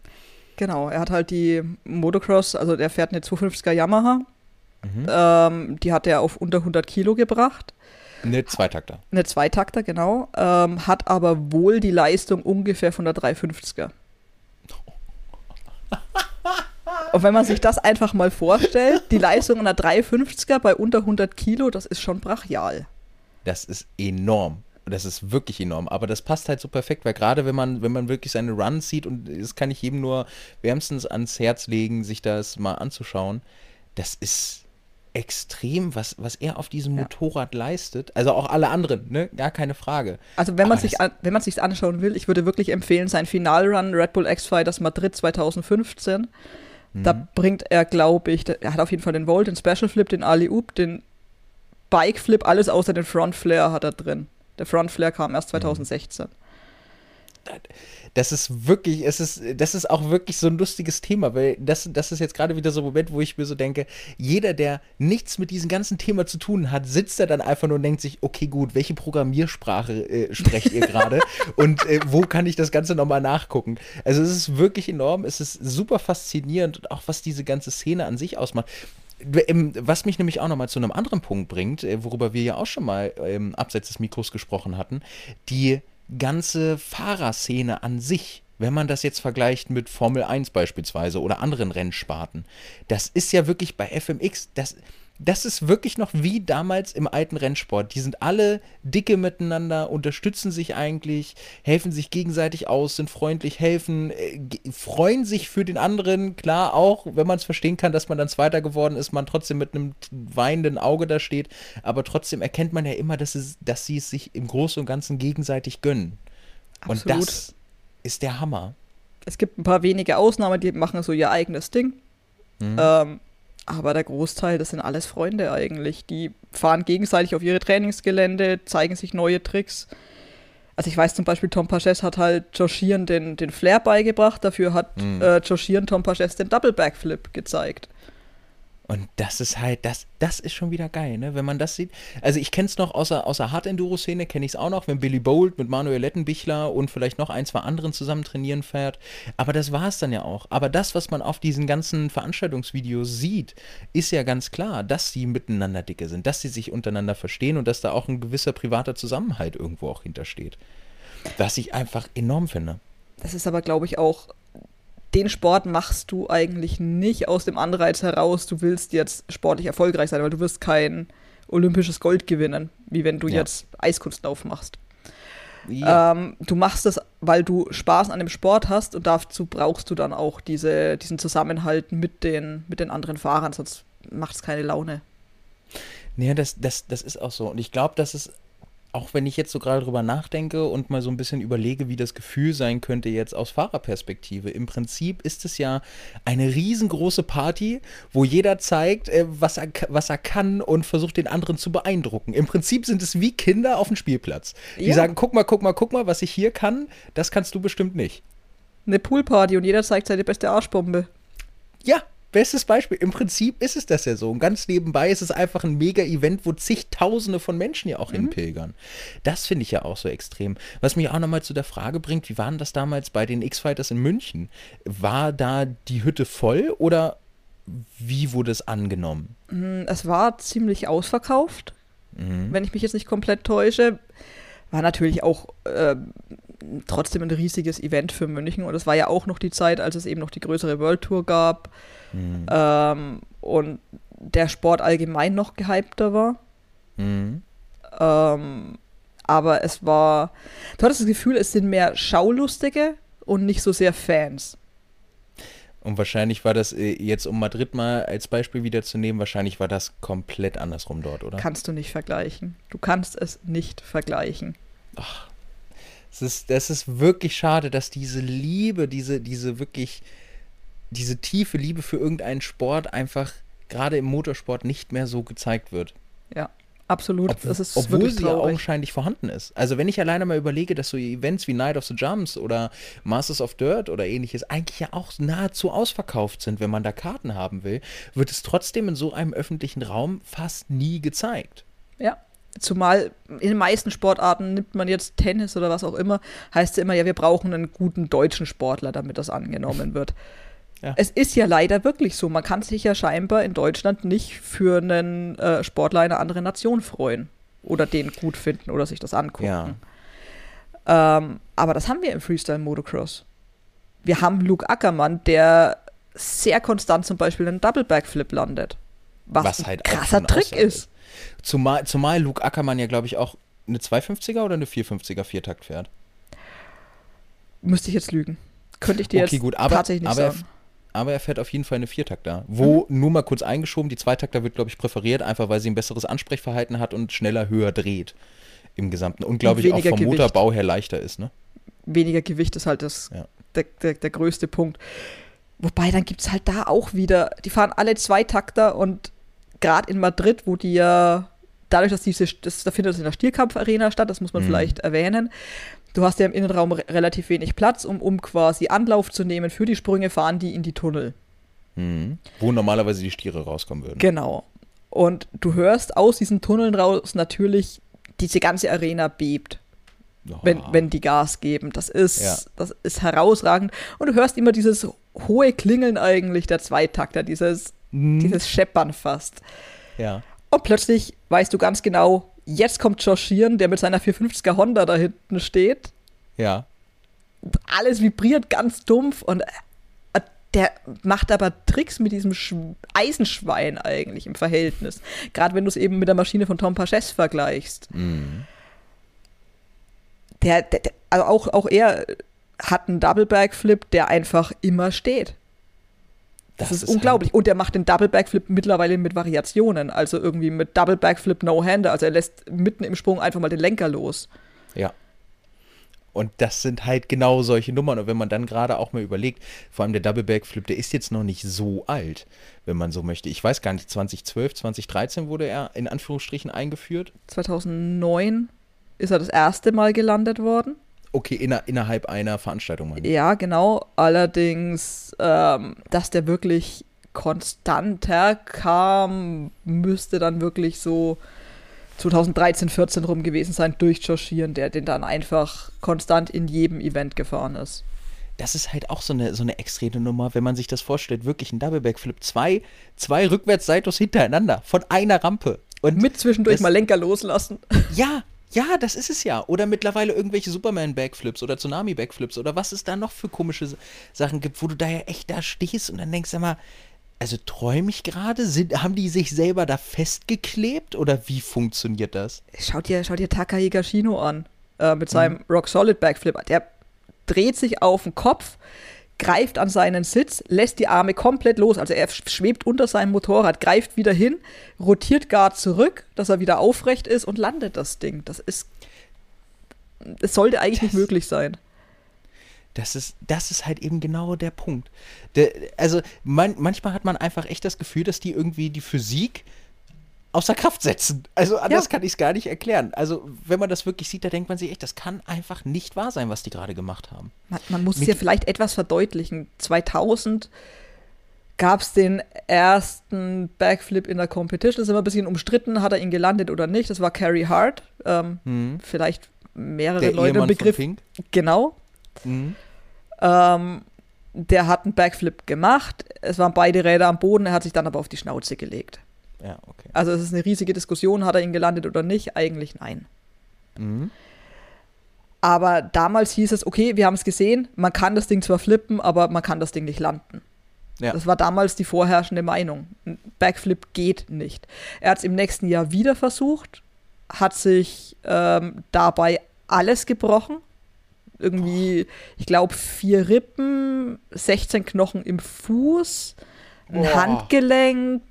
Genau, er hat halt die Motocross, also der fährt eine 250er Yamaha. Mhm. Ähm, die hat er auf unter 100 Kilo gebracht. Ne, Zweitakter. Eine Zweitakter, genau. Ähm, hat aber wohl die Leistung ungefähr von der 350er. [LAUGHS] Und wenn man sich das einfach mal vorstellt, die Leistung einer 350er bei unter 100 Kilo, das ist schon brachial. Das ist enorm. Das ist wirklich enorm. Aber das passt halt so perfekt, weil gerade wenn man, wenn man wirklich seine Runs sieht, und das kann ich jedem nur wärmstens ans Herz legen, sich das mal anzuschauen, das ist extrem, was, was er auf diesem Ja. Motorrad leistet. Also auch alle anderen, ne? Gar keine Frage. Also wenn man sich wenn man sich anschauen will, ich würde wirklich empfehlen, sein Finalrun Red Bull X Fighters Madrid 2015. Da Mhm. bringt er, glaube ich, er hat auf jeden Fall den Volt, den Special Flip, den Ali Oop, den Bike Flip, alles außer den Front Flare hat er drin. Der Front Flare kam Mhm. erst 2016. Das ist wirklich, es ist, das ist auch wirklich so ein lustiges Thema, weil das, das ist jetzt gerade wieder so ein Moment, wo ich mir so denke, jeder, der nichts mit diesem ganzen Thema zu tun hat, sitzt da dann einfach nur und denkt sich, okay, gut, welche Programmiersprache äh, sprecht ihr gerade [LAUGHS] und äh, wo kann ich das Ganze nochmal nachgucken? Also es ist wirklich enorm, es ist super faszinierend und auch was diese ganze Szene an sich ausmacht. Ähm, Was mich nämlich auch nochmal zu einem anderen Punkt bringt, äh, worüber wir ja auch schon mal ähm, abseits des Mikros gesprochen hatten, die ganze Fahrerszene an sich, wenn man das jetzt vergleicht mit Formel 1 beispielsweise oder anderen Rennsparten, das ist ja wirklich bei FMX, das, das ist wirklich noch wie damals im alten Rennsport. Die sind alle dicke miteinander, unterstützen sich eigentlich, helfen sich gegenseitig aus, sind freundlich, helfen, äh, freuen sich für den anderen. Klar, auch wenn man es verstehen kann, dass man dann Zweiter geworden ist, man trotzdem mit einem weinenden Auge da steht. Aber trotzdem erkennt man ja immer, dass, es, dass sie es sich im Großen und Ganzen gegenseitig gönnen. Und Absolut. das ist der Hammer. Es gibt ein paar wenige Ausnahmen, die machen so ihr eigenes Ding. Mhm. Ähm, aber der Großteil, das sind alles Freunde eigentlich. Die fahren gegenseitig auf ihre Trainingsgelände, zeigen sich neue Tricks. Also ich weiß zum Beispiel, Tom Paches hat halt Joshieren den, den Flair beigebracht, dafür hat Mhm. äh, Joshieren Tom Paches den Double Backflip gezeigt. Und das ist halt, das, das ist schon wieder geil, ne? Wenn man das sieht. Also ich kenne es noch außer, außer Hard-Enduro-Szene, kenne ich es auch noch, wenn Billy Bolt mit Manuel Lettenbichler und vielleicht noch ein, zwei anderen zusammen trainieren fährt. Aber das war es dann ja auch. Aber das, was man auf diesen ganzen Veranstaltungsvideos sieht, ist ja ganz klar, dass sie miteinander dicke sind, dass sie sich untereinander verstehen und dass da auch ein gewisser privater Zusammenhalt irgendwo auch hintersteht. Was ich einfach enorm finde. Das ist aber, glaube ich, auch, den Sport machst du eigentlich nicht aus dem Anreiz heraus, du willst jetzt sportlich erfolgreich sein, weil du wirst kein olympisches Gold gewinnen, wie wenn du Ja. jetzt Eiskunstlauf machst. Ja. Ähm, du machst das, weil du Spaß an dem Sport hast und dazu brauchst du dann auch diese, diesen Zusammenhalt mit den, mit den anderen Fahrern, sonst macht es keine Laune. Ja, das, das, das ist auch so. Und ich glaube, dass es, auch wenn ich jetzt so gerade drüber nachdenke und mal so ein bisschen überlege, wie das Gefühl sein könnte jetzt aus Fahrerperspektive. Im Prinzip ist es ja eine riesengroße Party, wo jeder zeigt, äh, was er, was er kann und versucht, den anderen zu beeindrucken. Im Prinzip sind es wie Kinder auf dem Spielplatz. Die Ja. sagen, guck mal, guck mal, guck mal, was ich hier kann, das kannst du bestimmt nicht. Eine Poolparty und jeder zeigt seine beste Arschbombe. Ja, bestes Beispiel. Im Prinzip ist es das ja so. Und ganz nebenbei ist es einfach ein Mega-Event, wo zigtausende von Menschen ja auch hinpilgern. Das finde ich ja auch so extrem. Was mich auch nochmal zu der Frage bringt, wie war denn das damals bei den X-Fighters in München? War da die Hütte voll oder wie wurde es angenommen? Mm, Es war ziemlich ausverkauft, Mhm. wenn ich mich jetzt nicht komplett täusche. War natürlich auch ähm, trotzdem ein riesiges Event für München und es war ja auch noch die Zeit, als es eben noch die größere World Tour gab Mhm. ähm, und der Sport allgemein noch gehypter war. Mhm. Ähm, aber es war, du hattest das Gefühl, es sind mehr Schaulustige und nicht so sehr Fans. Und wahrscheinlich war das äh, jetzt, um Madrid mal als Beispiel wieder zu nehmen, wahrscheinlich war das komplett andersrum dort, oder? Kannst du nicht vergleichen. Du kannst es nicht vergleichen. Es ist, das ist wirklich schade, dass diese Liebe, diese, diese wirklich, diese tiefe Liebe für irgendeinen Sport einfach gerade im Motorsport nicht mehr so gezeigt wird. Ja, absolut. Ob, das ist obwohl sie ja augenscheinlich vorhanden ist. Also wenn ich alleine mal überlege, dass so Events wie Night of the Jumps oder Masters of Dirt oder ähnliches eigentlich ja auch nahezu ausverkauft sind, wenn man da Karten haben will, wird es trotzdem in so einem öffentlichen Raum fast nie gezeigt. Ja. Zumal in den meisten Sportarten nimmt man jetzt Tennis oder was auch immer, heißt es immer, ja, wir brauchen einen guten deutschen Sportler, damit das angenommen wird. Ja. Es ist ja leider wirklich so. Man kann sich ja scheinbar in Deutschland nicht für einen äh, Sportler einer anderen Nation freuen oder den gut finden oder sich das angucken. Ähm, aber das haben wir im Freestyle Motocross. Wir haben Luke Ackermann, der sehr konstant zum Beispiel einen Double Backflip landet. Was, Was ein halt auch krasser Trick Aussage ist. Zumal, zumal Luke Ackermann ja, glaube ich, auch eine 250er oder eine 450er Viertakt fährt. Müsste ich jetzt lügen. Könnte ich dir Okay, jetzt gut, aber- tatsächlich nicht aber er sagen. Aber er fährt auf jeden Fall eine Viertakter. Wo, Mhm. nur mal kurz eingeschoben, die Zweitakter wird, glaube ich, präferiert, einfach weil sie ein besseres Ansprechverhalten hat und schneller höher dreht im Gesamten. Und, glaube ich, auch vom Gewicht. Motorbau her leichter ist, ne? Weniger Gewicht ist halt das, Ja. der, der, der größte Punkt. Wobei, dann gibt es halt da auch wieder, die fahren alle Zweitakter und gerade in Madrid, wo die ja, dadurch, dass diese, das, da findet es in der Stierkampfarena statt, das muss man Mhm. vielleicht erwähnen, du hast ja im Innenraum re relativ wenig Platz, um, um quasi Anlauf zu nehmen für die Sprünge, fahren die in die Tunnel. Mhm. Wo normalerweise die Stiere rauskommen würden. Genau. Und du hörst aus diesen Tunneln raus natürlich, diese ganze Arena bebt. Wenn, wenn die Gas geben. Das ist, Ja. das ist herausragend. Und du hörst immer dieses hohe Klingeln eigentlich der Zweitakter, dieses, Mhm. dieses Scheppern fast. Ja. Und plötzlich weißt du ganz genau, jetzt kommt Josh Sheeran, der mit seiner 450er Honda da hinten steht. Ja. Alles vibriert ganz dumpf und äh, der macht aber Tricks mit diesem Sch Eisenschwein eigentlich im Verhältnis. Gerade wenn du es eben mit der Maschine von Tom Paches vergleichst. Mhm. der, der, der also auch, auch er hat einen Double Backflip, der einfach immer steht. Das, ist, unglaublich. Und er macht den Double Backflip mittlerweile mit Variationen. Also irgendwie mit Double Backflip No-Hander. Also er lässt mitten im Sprung einfach mal den Lenker los. Ja. Und das sind halt genau solche Nummern. Und wenn man dann gerade auch mal überlegt, vor allem der Double Backflip, der ist jetzt noch nicht so alt, wenn man so möchte. Ich weiß gar nicht, 2012, 2013 wurde er in Anführungsstrichen eingeführt. 2009 ist er das erste Mal gelandet worden. Okay, inner, innerhalb einer Veranstaltung. Meine ich. Ja, genau. Allerdings, ähm, dass der wirklich konstanter kam, müsste dann wirklich so 2013, 14 rum gewesen sein durch Josh der den dann einfach konstant in jedem Event gefahren ist. Das ist halt auch so eine, so eine extreme Nummer, wenn man sich das vorstellt. Wirklich ein Double Backflip. Zwei, zwei Rückwärtsseitos hintereinander von einer Rampe. Und mit zwischendurch mal Lenker loslassen. Ja, ja, das ist es ja. Oder mittlerweile irgendwelche Superman-Backflips oder Tsunami-Backflips oder was es da noch für komische Sachen gibt, wo du da ja echt da stehst und dann denkst du mal, also träume ich gerade? Haben die sich selber da festgeklebt oder wie funktioniert das? Schau dir, schau dir Taka Higashino an äh, mit seinem mhm. Rock Solid Backflip. Der dreht sich auf den Kopf, greift an seinen Sitz, lässt die Arme komplett los. Also er schwebt unter seinem Motorrad, greift wieder hin, rotiert gar zurück, dass er wieder aufrecht ist und landet das Ding. Das ist. Es sollte eigentlich das, nicht möglich sein. Das ist, das ist halt eben genau der Punkt. Der, also man, manchmal hat man einfach echt das Gefühl, dass die irgendwie die Physik außer Kraft setzen. Also anders ja. kann ich es gar nicht erklären. Also wenn man das wirklich sieht, da denkt man sich echt, das kann einfach nicht wahr sein, was die gerade gemacht haben. Man, man muss es ja vielleicht etwas verdeutlichen. 2000 gab es den ersten Backflip in der Competition. Das ist immer ein bisschen umstritten, hat er ihn gelandet oder nicht. Das war Carrie Hart. Ähm, mhm. Vielleicht mehrere der Leute im Begriff. Genau. Mhm. Ähm, der hat einen Backflip gemacht. Es waren beide Räder am Boden. Er hat sich dann aber auf die Schnauze gelegt. Ja, okay. Also es ist eine riesige Diskussion, hat er ihn gelandet oder nicht? Eigentlich nein. Mhm. Aber damals hieß es, okay, wir haben es gesehen, man kann das Ding zwar flippen, aber man kann das Ding nicht landen. Ja. Das war damals die vorherrschende Meinung. Ein Backflip geht nicht. Er hat es im nächsten Jahr wieder versucht, hat sich ähm, dabei alles gebrochen. Irgendwie, ich glaube, vier Rippen, 16 Knochen im Fuß, ein Boah. Handgelenk,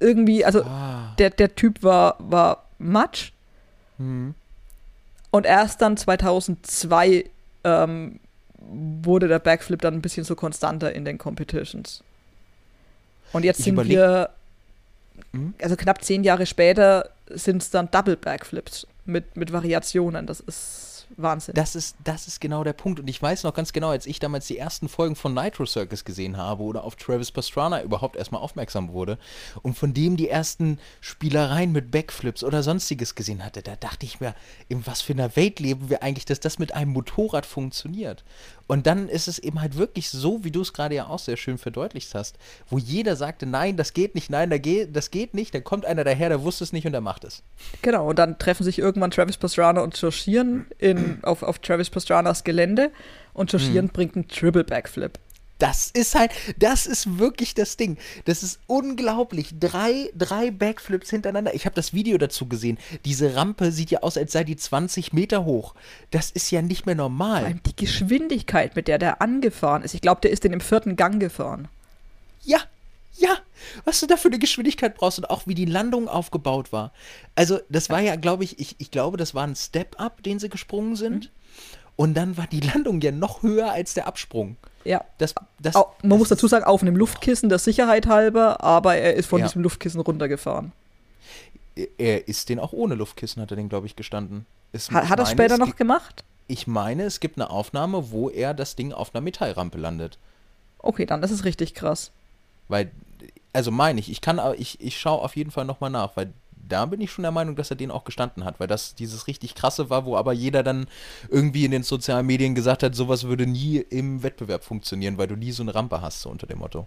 irgendwie, also ah. der, der Typ war, war Matsch. Mhm. Und erst dann 2002 ähm, wurde der Backflip dann ein bisschen so konstanter in den Competitions. Und jetzt ich sind wir, hm? also knapp zehn Jahre später, sind es dann Double Backflips mit, mit Variationen. Das ist Wahnsinn. Das ist, das ist genau der Punkt. Und ich weiß noch ganz genau, als ich damals die ersten Folgen von Nitro Circus gesehen habe oder auf Travis Pastrana überhaupt erstmal aufmerksam wurde und von dem die ersten Spielereien mit Backflips oder sonstiges gesehen hatte, da dachte ich mir, in was für einer Welt leben wir eigentlich, dass das mit einem Motorrad funktioniert. Und dann ist es eben halt wirklich so, wie du es gerade ja auch sehr schön verdeutlicht hast, wo jeder sagte, nein, das geht nicht, nein, das geht nicht, dann kommt einer daher, der wusste es nicht und der macht es. Genau, und dann treffen sich irgendwann Travis Pastrana und in, auf, auf Travis Pastranas Gelände und Joshieren hm. bringt einen Triple Backflip. Das ist halt, das ist wirklich das Ding. Das ist unglaublich. Drei, drei Backflips hintereinander. Ich habe das Video dazu gesehen. Diese Rampe sieht ja aus, als sei die 20 Meter hoch. Das ist ja nicht mehr normal. Vor allem die Geschwindigkeit, mit der der angefahren ist. Ich glaube, der ist in dem vierten Gang gefahren. Ja, ja, was du da für eine Geschwindigkeit brauchst und auch wie die Landung aufgebaut war. Also, das war ja, glaube ich, ich, ich glaube, das war ein Step-Up, den sie gesprungen sind. Mhm. Und dann war die Landung ja noch höher als der Absprung. Ja. Das, das, man das muss dazu sagen, auf einem Luftkissen der Sicherheit halber, aber er ist von ja. diesem Luftkissen runtergefahren. Er ist den auch ohne Luftkissen, hat er den, glaube ich, gestanden. Es, hat, hat er später noch gemacht? Ich meine, es gibt eine Aufnahme, wo er das Ding auf einer Metallrampe landet. Okay, dann ist es richtig krass. Weil, also meine ich, ich kann, ich, ich schaue auf jeden Fall nochmal nach, weil da bin ich schon der Meinung, dass er den auch gestanden hat, weil das dieses richtig krasse war, wo aber jeder dann irgendwie in den sozialen Medien gesagt hat, sowas würde nie im Wettbewerb funktionieren, weil du nie so eine Rampe hast, so unter dem Motto.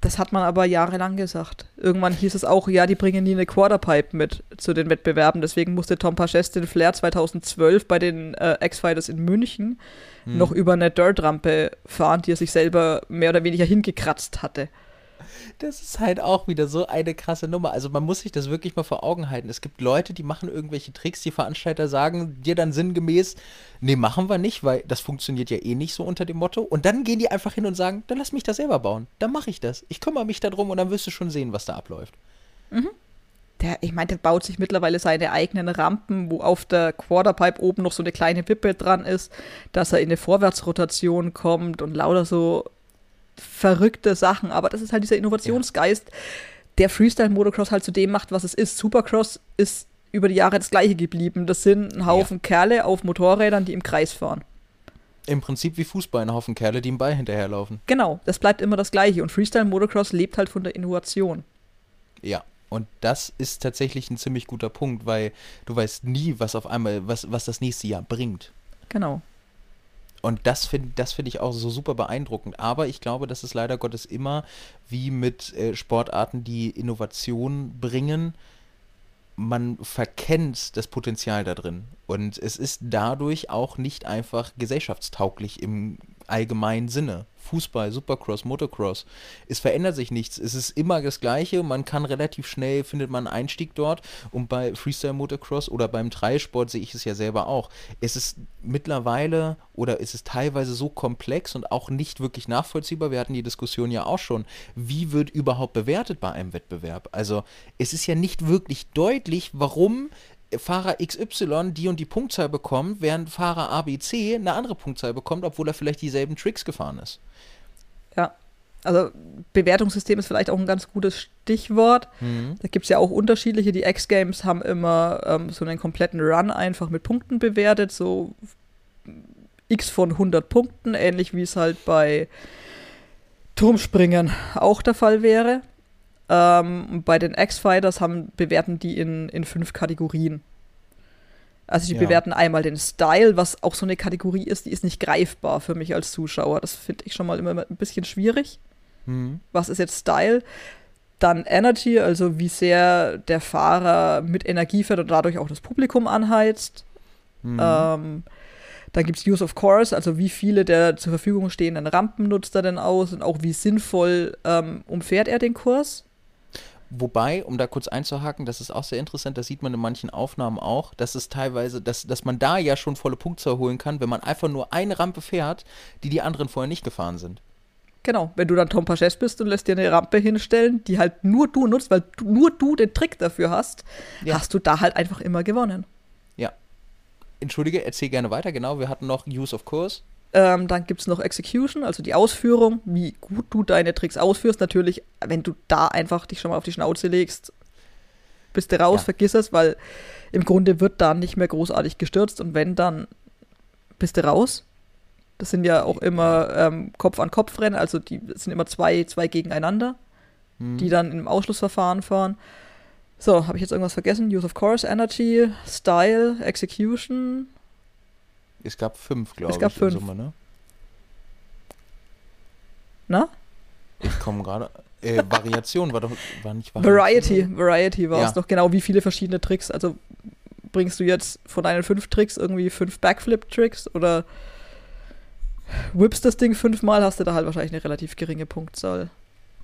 Das hat man aber jahrelang gesagt. Irgendwann hieß es auch, ja, die bringen nie eine Quarterpipe mit zu den Wettbewerben. Deswegen musste Tom Paches den Flair 2012 bei den äh, X-Fighters in München hm. noch über eine Dirt-Rampe fahren, die er sich selber mehr oder weniger hingekratzt hatte. Das ist halt auch wieder so eine krasse Nummer. Also man muss sich das wirklich mal vor Augen halten. Es gibt Leute, die machen irgendwelche Tricks, die Veranstalter sagen dir dann sinngemäß, nee, machen wir nicht, weil das funktioniert ja eh nicht so unter dem Motto. Und dann gehen die einfach hin und sagen, dann lass mich das selber bauen. Dann mache ich das. Ich kümmere mich darum und dann wirst du schon sehen, was da abläuft. Mhm. der, ich meine, der baut sich mittlerweile seine eigenen Rampen, wo auf der Quarterpipe oben noch so eine kleine Wippe dran ist, dass er in eine Vorwärtsrotation kommt und lauter so verrückte Sachen. Aber das ist halt dieser Innovationsgeist, ja. der Freestyle-Motocross halt zu dem macht, was es ist. Supercross ist über die Jahre das gleiche geblieben. Das sind ein Haufen ja. Kerle auf Motorrädern, die im Kreis fahren. Im Prinzip wie Fußball, ein Haufen Kerle, die im Ball hinterherlaufen. Genau, das bleibt immer das Gleiche. Und Freestyle-Motocross lebt halt von der Innovation. Ja, und das ist tatsächlich ein ziemlich guter Punkt, weil du weißt nie, was auf einmal, was, was das nächste Jahr bringt. Genau. Und das finde das find ich auch so super beeindruckend. Aber ich glaube, dass es leider Gottes immer wie mit äh, Sportarten, die Innovation bringen, man verkennt das Potenzial da drin. Und es ist dadurch auch nicht einfach gesellschaftstauglich im allgemeinen Sinne. Fußball, Supercross, Motocross. Es verändert sich nichts. Es ist immer das Gleiche. Man kann relativ schnell, findet man einen Einstieg dort. Und bei Freestyle Motocross oder beim Dreisport sehe ich es ja selber auch. Es ist mittlerweile oder es ist teilweise so komplex und auch nicht wirklich nachvollziehbar. Wir hatten die Diskussion ja auch schon. Wie wird überhaupt bewertet bei einem Wettbewerb? Also es ist ja nicht wirklich deutlich, warum Fahrer XY die und die Punktzahl bekommt, während Fahrer ABC eine andere Punktzahl bekommt, obwohl er vielleicht dieselben Tricks gefahren ist. Ja, also Bewertungssystem ist vielleicht auch ein ganz gutes Stichwort. Mhm. Da gibt es ja auch unterschiedliche. Die X-Games haben immer ähm, so einen kompletten Run einfach mit Punkten bewertet, so x von 100 Punkten, ähnlich wie es halt bei Turmspringen auch der Fall wäre. Ähm, bei den X-Fighters haben, bewerten die in, in fünf Kategorien. Also die ja. bewerten einmal den Style, was auch so eine Kategorie ist, die ist nicht greifbar für mich als Zuschauer. Das finde ich schon mal immer ein bisschen schwierig. Mhm. Was ist jetzt Style? Dann Energy, also wie sehr der Fahrer mit Energie fährt und dadurch auch das Publikum anheizt. Mhm. Ähm, dann gibt es Use of Course, also wie viele der zur Verfügung stehenden Rampen nutzt er denn aus und auch wie sinnvoll ähm, umfährt er den Kurs. Wobei, um da kurz einzuhaken, das ist auch sehr interessant, das sieht man in manchen Aufnahmen auch, dass es teilweise, dass, dass man da ja schon volle Punktzahl holen kann, wenn man einfach nur eine Rampe fährt, die die anderen vorher nicht gefahren sind. Genau, wenn du dann Tom Paches bist und lässt dir eine Rampe hinstellen, die halt nur du nutzt, weil du, nur du den Trick dafür hast, ja. hast du da halt einfach immer gewonnen. Ja. Entschuldige, erzähl gerne weiter, genau, wir hatten noch Use of Course. Ähm, dann gibt es noch Execution, also die Ausführung, wie gut du deine Tricks ausführst. Natürlich, wenn du da einfach dich schon mal auf die Schnauze legst, bist du raus, ja. vergiss es, weil im Grunde wird da nicht mehr großartig gestürzt und wenn, dann bist du raus. Das sind ja auch immer ähm, Kopf-an-Kopf-Rennen, also die sind immer zwei, zwei gegeneinander, hm. die dann im Ausschlussverfahren fahren. So, habe ich jetzt irgendwas vergessen? Use of Course, Energy, Style, Execution, es gab fünf, glaube ich. Es gab fünf. Summe, ne? Na? Ich komme gerade. Äh, Variation war doch war nicht. Variety, Variety war ja. es doch genau, wie viele verschiedene Tricks. Also bringst du jetzt von deinen fünf Tricks irgendwie fünf Backflip-Tricks oder whippst das Ding fünfmal, hast du da halt wahrscheinlich eine relativ geringe Punktzahl.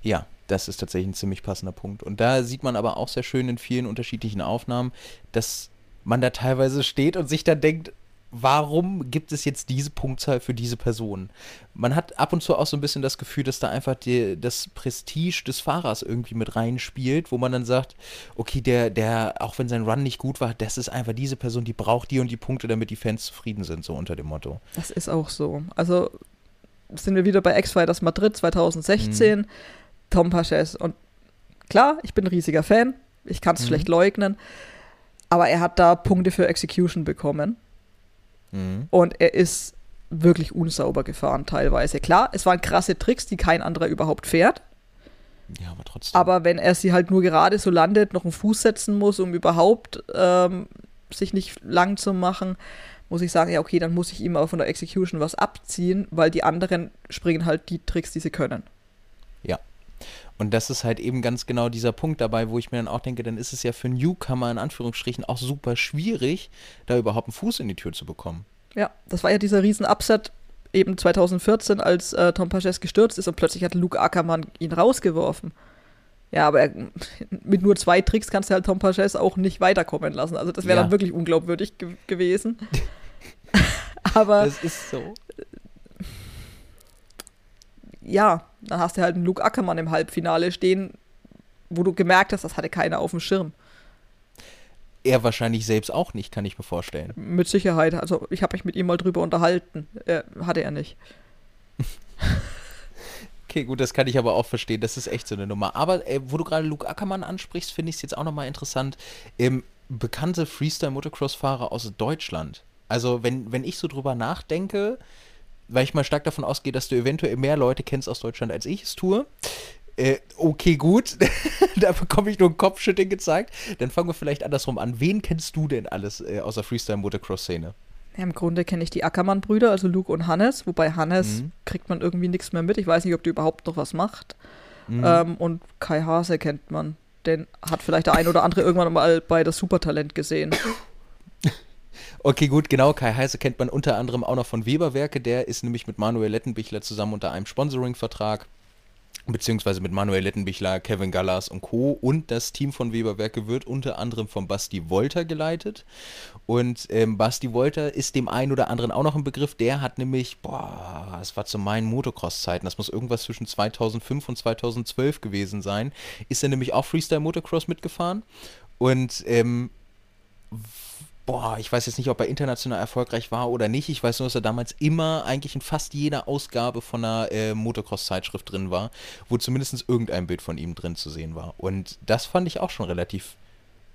Ja, das ist tatsächlich ein ziemlich passender Punkt. Und da sieht man aber auch sehr schön in vielen unterschiedlichen Aufnahmen, dass man da teilweise steht und sich dann denkt, warum gibt es jetzt diese Punktzahl für diese Person? Man hat ab und zu auch so ein bisschen das Gefühl, dass da einfach die, das Prestige des Fahrers irgendwie mit reinspielt, wo man dann sagt, okay, der, der, auch wenn sein Run nicht gut war, das ist einfach diese Person, die braucht die und die Punkte, damit die Fans zufrieden sind, so unter dem Motto. Das ist auch so. Also sind wir wieder bei X-Fighters Madrid 2016, mhm. Tom Paches. Und klar, ich bin ein riesiger Fan, ich kann es mhm. schlecht leugnen, aber er hat da Punkte für Execution bekommen. Mhm. Und er ist wirklich unsauber gefahren teilweise. Klar, es waren krasse Tricks, die kein anderer überhaupt fährt. Ja, aber trotzdem. Aber wenn er sie halt nur gerade so landet, noch einen Fuß setzen muss, um überhaupt ähm, sich nicht lang zu machen, muss ich sagen, ja, okay, dann muss ich ihm auch von der Execution was abziehen, weil die anderen springen halt die Tricks, die sie können. Und das ist halt eben ganz genau dieser Punkt dabei, wo ich mir dann auch denke, dann ist es ja für Newcomer in Anführungsstrichen auch super schwierig, da überhaupt einen Fuß in die Tür zu bekommen. Ja, das war ja dieser riesen Upset eben 2014, als äh, Tom Paches gestürzt ist und plötzlich hat Luke Ackermann ihn rausgeworfen. Ja, aber er, [LAUGHS] mit nur zwei Tricks kannst du halt Tom Paches auch nicht weiterkommen lassen. Also das wäre ja. dann wirklich unglaubwürdig ge gewesen. [LAUGHS] [LAUGHS] aber das ist so ja, dann hast du halt einen Luke Ackermann im Halbfinale stehen, wo du gemerkt hast, das hatte keiner auf dem Schirm. er wahrscheinlich selbst auch nicht, kann ich mir vorstellen. Mit Sicherheit. Also ich habe mich mit ihm mal drüber unterhalten. Äh, hatte er nicht. [LAUGHS] Okay, gut, das kann ich aber auch verstehen. Das ist echt so eine Nummer. Aber äh, wo du gerade Luke Ackermann ansprichst, finde ich es jetzt auch nochmal interessant. Ähm, bekannte Freestyle-Motocross-Fahrer aus Deutschland. Also, wenn, wenn ich so drüber nachdenke, weil ich mal stark davon ausgehe, dass du eventuell mehr Leute kennst aus Deutschland, als ich es tue. Äh, okay, gut. [LAUGHS] da bekomme ich nur ein Kopfschütteln gezeigt. Dann fangen wir vielleicht andersrum an. Wen kennst du denn alles äh, aus der Freestyle-Motocross-Szene? Ja, Im Grunde kenne ich die Ackermann-Brüder, also Luke und Hannes, wobei Hannes mhm. kriegt man irgendwie nichts mehr mit. Ich weiß nicht, ob der überhaupt noch was macht. Mhm. Ähm, und Kai Hase kennt man. Den hat vielleicht der ein oder andere irgendwann mal bei das Supertalent gesehen. Okay, gut, genau. Kai Heise kennt man unter anderem auch noch von Weberwerke. Der ist nämlich mit Manuel Lettenbichler zusammen unter einem Sponsoring-Vertrag beziehungsweise mit Manuel Lettenbichler, Kevin Gallas und Co. Und das Team von Weberwerke wird unter anderem von Basti Wolter geleitet. Und ähm, Basti Wolter ist dem einen oder anderen auch noch ein Begriff. Der hat nämlich, boah, es war zu meinen Motocross-Zeiten, das muss irgendwas zwischen 2005 und 2012 gewesen sein, ist er nämlich auch Freestyle Motocross mitgefahren. Und ähm, boah, ich weiß jetzt nicht, ob er international erfolgreich war oder nicht. Ich weiß nur, dass er damals immer eigentlich in fast jeder Ausgabe von einer äh, Motocross-Zeitschrift drin war, wo zumindest irgendein Bild von ihm drin zu sehen war. Und das fand ich auch schon relativ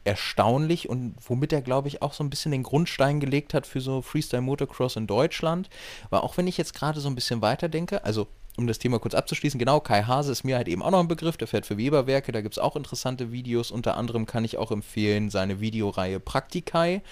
erstaunlich und womit er, glaube ich, auch so ein bisschen den Grundstein gelegt hat für so Freestyle Motocross in Deutschland. Weil auch wenn ich jetzt gerade so ein bisschen weiterdenke, also um das Thema kurz abzuschließen, genau, Kai Hase ist mir halt eben auch noch ein Begriff, der fährt für Weberwerke, da gibt es auch interessante Videos, unter anderem kann ich auch empfehlen seine Videoreihe Praktikai,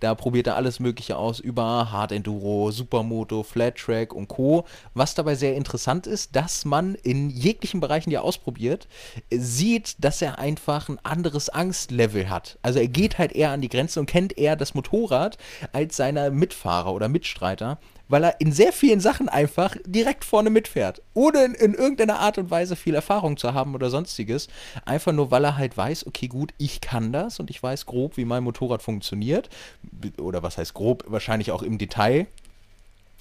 da probiert er alles mögliche aus über Hard Enduro, Supermoto, Flat Track und Co. Was dabei sehr interessant ist, dass man in jeglichen Bereichen, die er ausprobiert, sieht, dass er einfach ein anderes Angstlevel hat. Also er geht halt eher an die Grenze und kennt eher das Motorrad als seine Mitfahrer oder Mitstreiter, weil er in sehr vielen Sachen einfach direkt vorne mitfährt. Ohne in, in, irgendeiner Art und Weise viel Erfahrung zu haben oder sonstiges. Einfach nur, weil er halt weiß, okay, gut, ich kann das und ich weiß grob, wie mein Motorrad funktioniert. Oder was heißt grob? Wahrscheinlich auch im Detail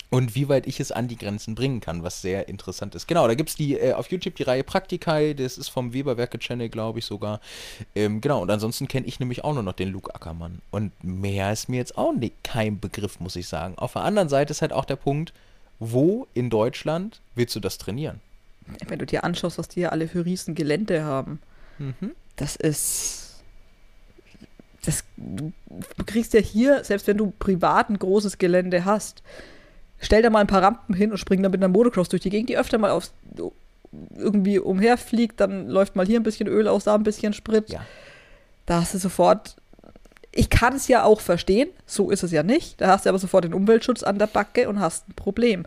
und wie weit ich es an die Grenzen bringen kann, was sehr interessant ist. Genau, da gibt es die äh, auf YouTube die Reihe Praktikai, das ist vom Weberwerke-Channel, glaube ich sogar. Ähm, genau, und ansonsten kenne ich nämlich auch nur noch den Luke Ackermann. Und mehr ist mir jetzt auch nicht, kein Begriff, muss ich sagen. Auf der anderen Seite ist halt auch der Punkt, wo in Deutschland willst du das trainieren? Wenn du dir anschaust, was die hier alle für riesen Gelände haben, mhm. das ist. Das, du kriegst ja hier, selbst wenn du privat ein großes Gelände hast, stell da mal ein paar Rampen hin und spring dann mit einer Motocross durch die Gegend, die öfter mal aufs, irgendwie umherfliegt, dann läuft mal hier ein bisschen Öl aus, da ein bisschen Sprit. Ja. Da hast du sofort. Ich kann es ja auch verstehen, so ist es ja nicht. Da hast du aber sofort den Umweltschutz an der Backe und hast ein Problem.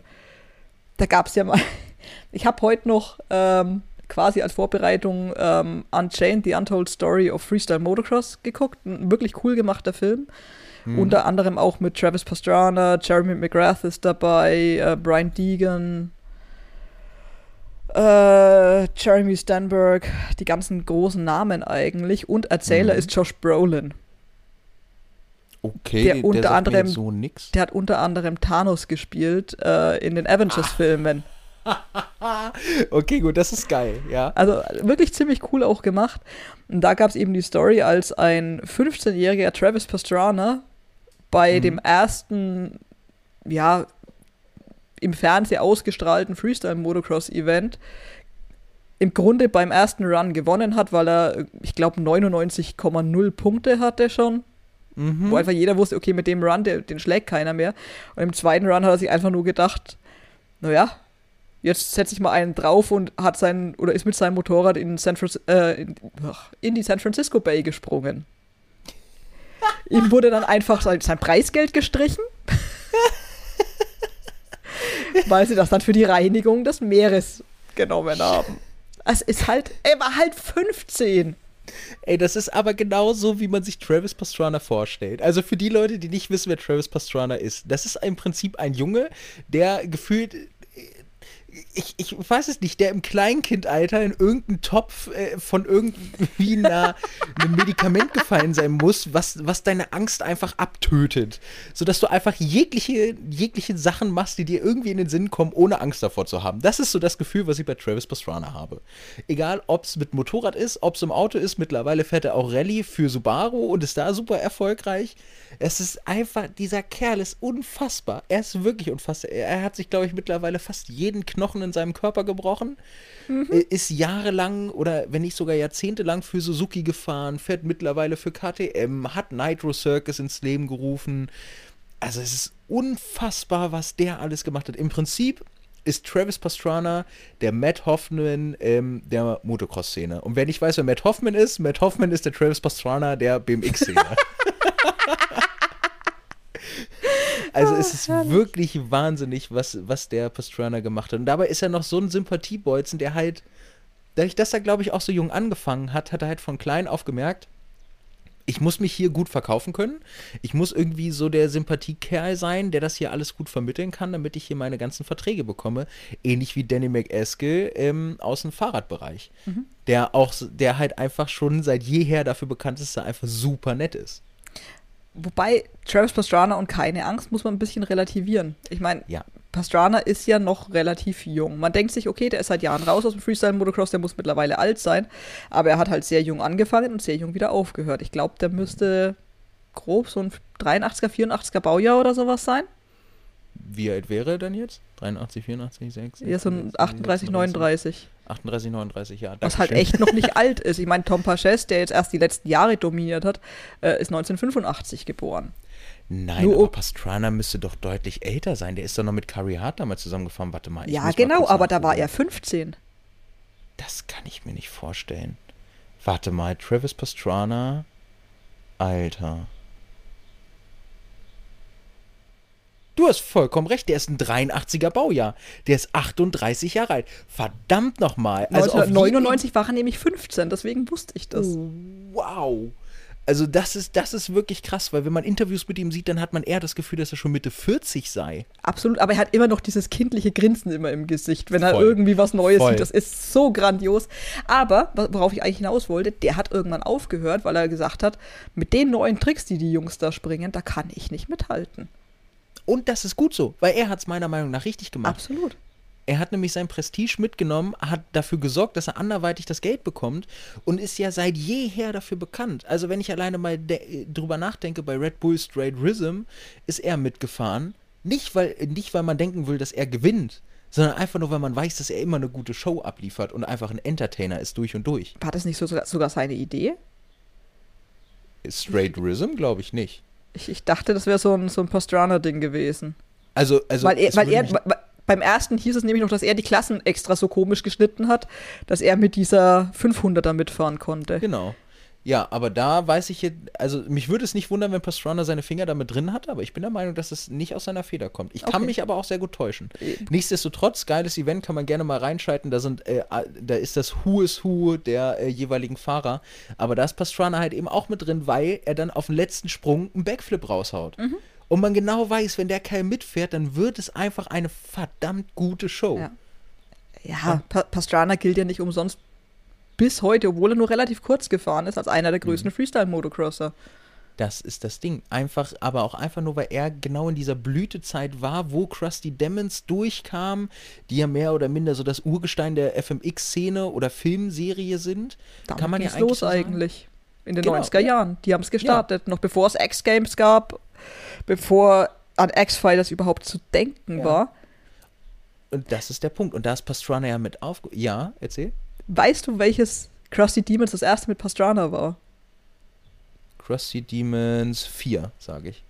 Da gab es ja mal. [LAUGHS] Ich habe heute noch ähm, quasi als Vorbereitung ähm, Unchained, The Untold Story of Freestyle Motocross geguckt. Ein wirklich cool gemachter Film. Mhm. Unter anderem auch mit Travis Pastrana, Jeremy McGrath ist dabei, äh, Brian Deegan, äh, Jeremy Stanberg, die ganzen großen Namen eigentlich. Und Erzähler mhm. ist Josh Brolin. Okay, der, unter der anderem, so nix. Der hat unter anderem Thanos gespielt äh, in den Avengers-Filmen. [LAUGHS] okay, gut, das ist geil, ja. Also wirklich ziemlich cool auch gemacht. Und da gab es eben die Story, als ein 15-jähriger Travis Pastrana bei mhm. dem ersten, ja, im Fernsehen ausgestrahlten Freestyle-Motocross-Event im Grunde beim ersten Run gewonnen hat, weil er, ich glaube, 99,0 Punkte hatte schon. Mhm. Wo einfach jeder wusste, okay, mit dem Run, der, den schlägt keiner mehr. Und im zweiten Run hat er sich einfach nur gedacht, naja, jetzt setze ich mal einen drauf und hat sein, oder ist mit seinem Motorrad in, San äh, in, in die San Francisco Bay gesprungen. Ihm wurde dann einfach sein, Preisgeld gestrichen. [LAUGHS] weil sie das dann für die Reinigung des Meeres genommen haben. Es ist halt, er war halt 15. Ey, das ist aber genau so, wie man sich Travis Pastrana vorstellt. Also für die Leute, die nicht wissen, wer Travis Pastrana ist, das ist im Prinzip ein Junge, der gefühlt ich, ich weiß es nicht, der im Kleinkindalter in irgendeinen Topf äh, von irgendwie einer, einem Medikament gefallen sein muss, was, was deine Angst einfach abtötet. Sodass du einfach jegliche, jegliche Sachen machst, die dir irgendwie in den Sinn kommen, ohne Angst davor zu haben. Das ist so das Gefühl, was ich bei Travis Pastrana habe. Egal, ob es mit Motorrad ist, ob es im Auto ist, mittlerweile fährt er auch Rallye für Subaru und ist da super erfolgreich. Es ist einfach, dieser Kerl ist unfassbar. Er ist wirklich unfassbar. Er hat sich, glaube ich, mittlerweile fast jeden Knochen in seinem Körper gebrochen. Mhm. Ist jahrelang oder wenn nicht sogar jahrzehntelang für Suzuki gefahren, fährt mittlerweile für KTM, hat Nitro Circus ins Leben gerufen. Also es ist unfassbar, was der alles gemacht hat. Im Prinzip ist Travis Pastrana der Matt Hoffman ähm, der Motocross-Szene. Und wer nicht weiß, wer Matt Hoffman ist, Matt Hoffman ist der Travis Pastrana der BMX-Szene. [LAUGHS] Also es ist oh, wirklich wahnsinnig, was, was der Pastrana gemacht hat. Und dabei ist er noch so ein Sympathiebolzen, der halt, dadurch, dass er, glaube ich, auch so jung angefangen hat, hat er halt von klein auf gemerkt, ich muss mich hier gut verkaufen können. Ich muss irgendwie so der Sympathiekerl sein, der das hier alles gut vermitteln kann, damit ich hier meine ganzen Verträge bekomme. Ähnlich wie Danny McEskill ähm, aus dem Fahrradbereich. Mhm. Der auch, der halt einfach schon seit jeher dafür bekannt ist, dass er einfach super nett ist. Wobei Travis Pastrana und keine Angst muss man ein bisschen relativieren. Ich meine, ja. Pastrana ist ja noch relativ jung. Man denkt sich, okay, der ist seit Jahren raus aus dem Freestyle-Motocross, der muss mittlerweile alt sein. Aber er hat halt sehr jung angefangen und sehr jung wieder aufgehört. Ich glaube, der müsste grob so ein 83er, 84er Baujahr oder sowas sein. Wie alt wäre er denn jetzt? 83, 84, 6? Ja, so ein 38, 39. 38, 39, ja. Was halt echt noch nicht [LAUGHS] alt ist. Ich meine, Tom Paches, der jetzt erst die letzten Jahre dominiert hat, äh, ist 1985 geboren. Nein, Nur, aber Pastrana müsste doch deutlich älter sein. Der ist doch noch mit Carrie Hart damals zusammengefahren. Warte mal. ja, genau, aber da war er 15. Das kann ich mir nicht vorstellen. Warte mal, Travis Pastrana, Alter. Du hast vollkommen recht, der ist ein 83er Baujahr. Der ist 38 Jahre alt. Verdammt nochmal. Also 1999 war er nämlich 15, deswegen wusste ich das. Oh, wow. Also das ist, das ist wirklich krass, weil wenn man Interviews mit ihm sieht, dann hat man eher das Gefühl, dass er schon Mitte 40 sei. Absolut, aber er hat immer noch dieses kindliche Grinsen immer im Gesicht, wenn er Voll. irgendwie was Neues Voll. sieht. Das ist so grandios. Aber, worauf ich eigentlich hinaus wollte, der hat irgendwann aufgehört, weil er gesagt hat, mit den neuen Tricks, die die Jungs da springen, da kann ich nicht mithalten. Und das ist gut so, weil er hat es meiner Meinung nach richtig gemacht. Absolut. Er hat nämlich sein Prestige mitgenommen, hat dafür gesorgt, dass er anderweitig das Geld bekommt und ist ja seit jeher dafür bekannt. Also wenn ich alleine mal drüber nachdenke, bei Red Bull Straight Rhythm ist er mitgefahren. Nicht weil, nicht, weil man denken will, dass er gewinnt, sondern einfach nur, weil man weiß, dass er immer eine gute Show abliefert und einfach ein Entertainer ist durch und durch. War das nicht so, sogar seine Idee? Straight Rhythm glaube ich nicht. Ich, ich dachte, das wäre so ein, so ein Pastrana-Ding gewesen. Also, also weil er, weil er beim ersten hieß es nämlich noch, dass er die Klassen extra so komisch geschnitten hat, dass er mit dieser 500er mitfahren konnte. Genau. Ja, aber da weiß ich jetzt, also mich würde es nicht wundern, wenn Pastrana seine Finger damit drin hat, aber ich bin der Meinung, dass es nicht aus seiner Feder kommt. Ich kann okay. mich aber auch sehr gut täuschen. Äh. Nichtsdestotrotz, geiles Event, kann man gerne mal reinschalten. Da sind, äh, da ist das Who is Who der äh, jeweiligen Fahrer. Aber da ist Pastrana halt eben auch mit drin, weil er dann auf den letzten Sprung einen Backflip raushaut. Mhm. Und man genau weiß, wenn der Kerl mitfährt, dann wird es einfach eine verdammt gute Show. Ja, ja pa Pastrana gilt ja nicht umsonst bis heute, obwohl er nur relativ kurz gefahren ist, als einer der größten mhm. Freestyle-Motocrosser. Das ist das Ding. Einfach, aber auch einfach nur, weil er genau in dieser Blütezeit war, wo Krusty Demons durchkam, die ja mehr oder minder so das Urgestein der FMX-Szene oder Filmserie sind. Damit kann man ja eigentlich los so eigentlich. In den genau, 90er Jahren. Die haben es gestartet, ja. noch bevor es X-Games gab, bevor an X-Fighters überhaupt zu denken ja. war. Und das ist der Punkt. Und da ist Pastrana ja mit auf. Ja, erzähl. Weißt du, welches Krusty Demons das erste mit Pastrana war? Krusty Demons 4, sage ich.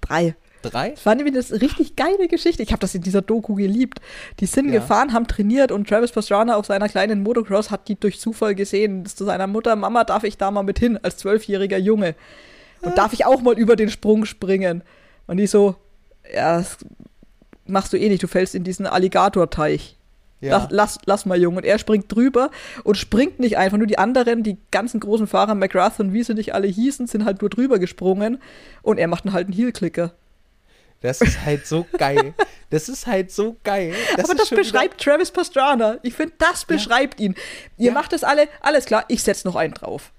Drei. Drei? Das war nämlich eine richtig geile Geschichte. Ich habe das in dieser Doku geliebt. Die sind ja. gefahren, haben trainiert und Travis Pastrana auf seiner kleinen Motocross hat die durch Zufall gesehen. Das zu seiner Mutter, Mama, darf ich da mal mit hin, als zwölfjähriger Junge. Und darf ich auch mal über den Sprung springen? Und die so, ja, das machst du eh nicht, du fällst in diesen Alligatorteich. Ja. Lass, lass, lass, mal, Junge. Und er springt drüber und springt nicht einfach. Nur die anderen, die ganzen großen Fahrer, McGrath und wie sie nicht alle hießen, sind halt nur drüber gesprungen. Und er macht dann halt einen Heel-Clicker. Das ist halt so [LAUGHS] geil. Das ist halt so geil. Das Aber das beschreibt Travis Pastrana. Ich finde, das beschreibt ja. ihn. Ihr ja. macht das alle, alles klar, ich setze noch einen drauf.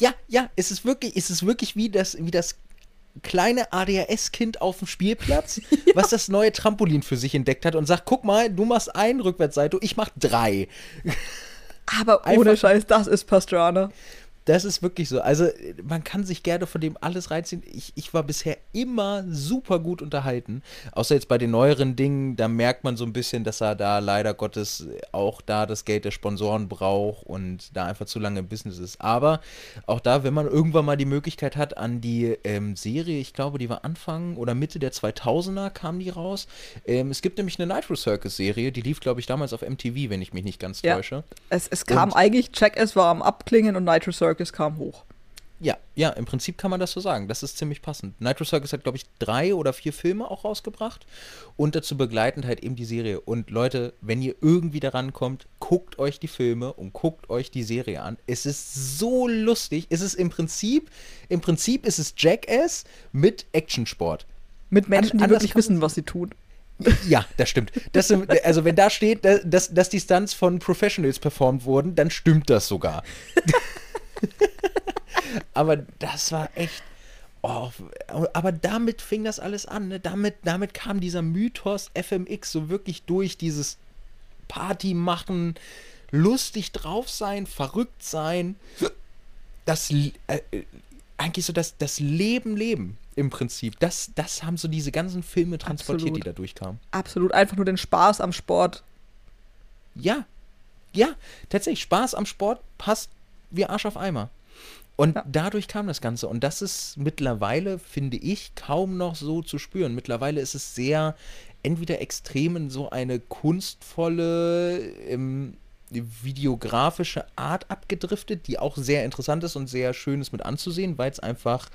Ja, ja, es ist wirklich, es ist wirklich wie das, wie das kleine ADHS-Kind auf dem Spielplatz, [LAUGHS] ja. was das neue Trampolin für sich entdeckt hat und sagt, guck mal, du machst einen Rückwärtsseite, ich mach drei. Aber ohne Scheiß, das ist Pastrana. Das ist wirklich so. Also, man kann sich gerne von dem alles reinziehen. Ich, ich war bisher immer super gut unterhalten. Außer jetzt bei den neueren Dingen, da merkt man so ein bisschen, dass er da leider Gottes auch da das Geld der Sponsoren braucht und da einfach zu lange im Business ist. Aber auch da, wenn man irgendwann mal die Möglichkeit hat, an die ähm, Serie, ich glaube, die war Anfang oder Mitte der 2000er, kam die raus. Ähm, es gibt nämlich eine Nitro Circus Serie, die lief, glaube ich, damals auf MTV, wenn ich mich nicht ganz ja. täusche. Es, es kam und eigentlich, Check es war am Abklingen und Nitro Circus Circus kam hoch. Ja, ja, im Prinzip kann man das so sagen. Das ist ziemlich passend. Nitro Circus hat, glaube ich, drei oder vier Filme auch rausgebracht und dazu begleitend halt eben die Serie. Und Leute, wenn ihr irgendwie daran kommt, guckt euch die Filme und guckt euch die Serie an. Es ist so lustig. Es ist im Prinzip, im Prinzip ist es Jackass mit Actionsport. Mit Menschen, die wirklich wissen, was sie tun. Ja, das stimmt. Das, also wenn da steht, dass, dass die Stunts von Professionals performt wurden, dann stimmt das sogar. [LAUGHS] [LAUGHS] aber das war echt. Oh, aber damit fing das alles an. Ne? Damit, damit kam dieser Mythos FMX so wirklich durch, dieses Party machen, lustig drauf sein, verrückt sein. Das äh, eigentlich so das, das Leben leben im Prinzip. Das, das haben so diese ganzen Filme transportiert, Absolut. die da durchkamen. Absolut, einfach nur den Spaß am Sport. Ja, ja, tatsächlich, Spaß am Sport passt wie Arsch auf Eimer. Und ja. dadurch kam das Ganze. Und das ist mittlerweile, finde ich, kaum noch so zu spüren. Mittlerweile ist es sehr entweder extrem in so eine kunstvolle, ähm, videografische Art abgedriftet, die auch sehr interessant ist und sehr schön ist mit anzusehen, weil es einfach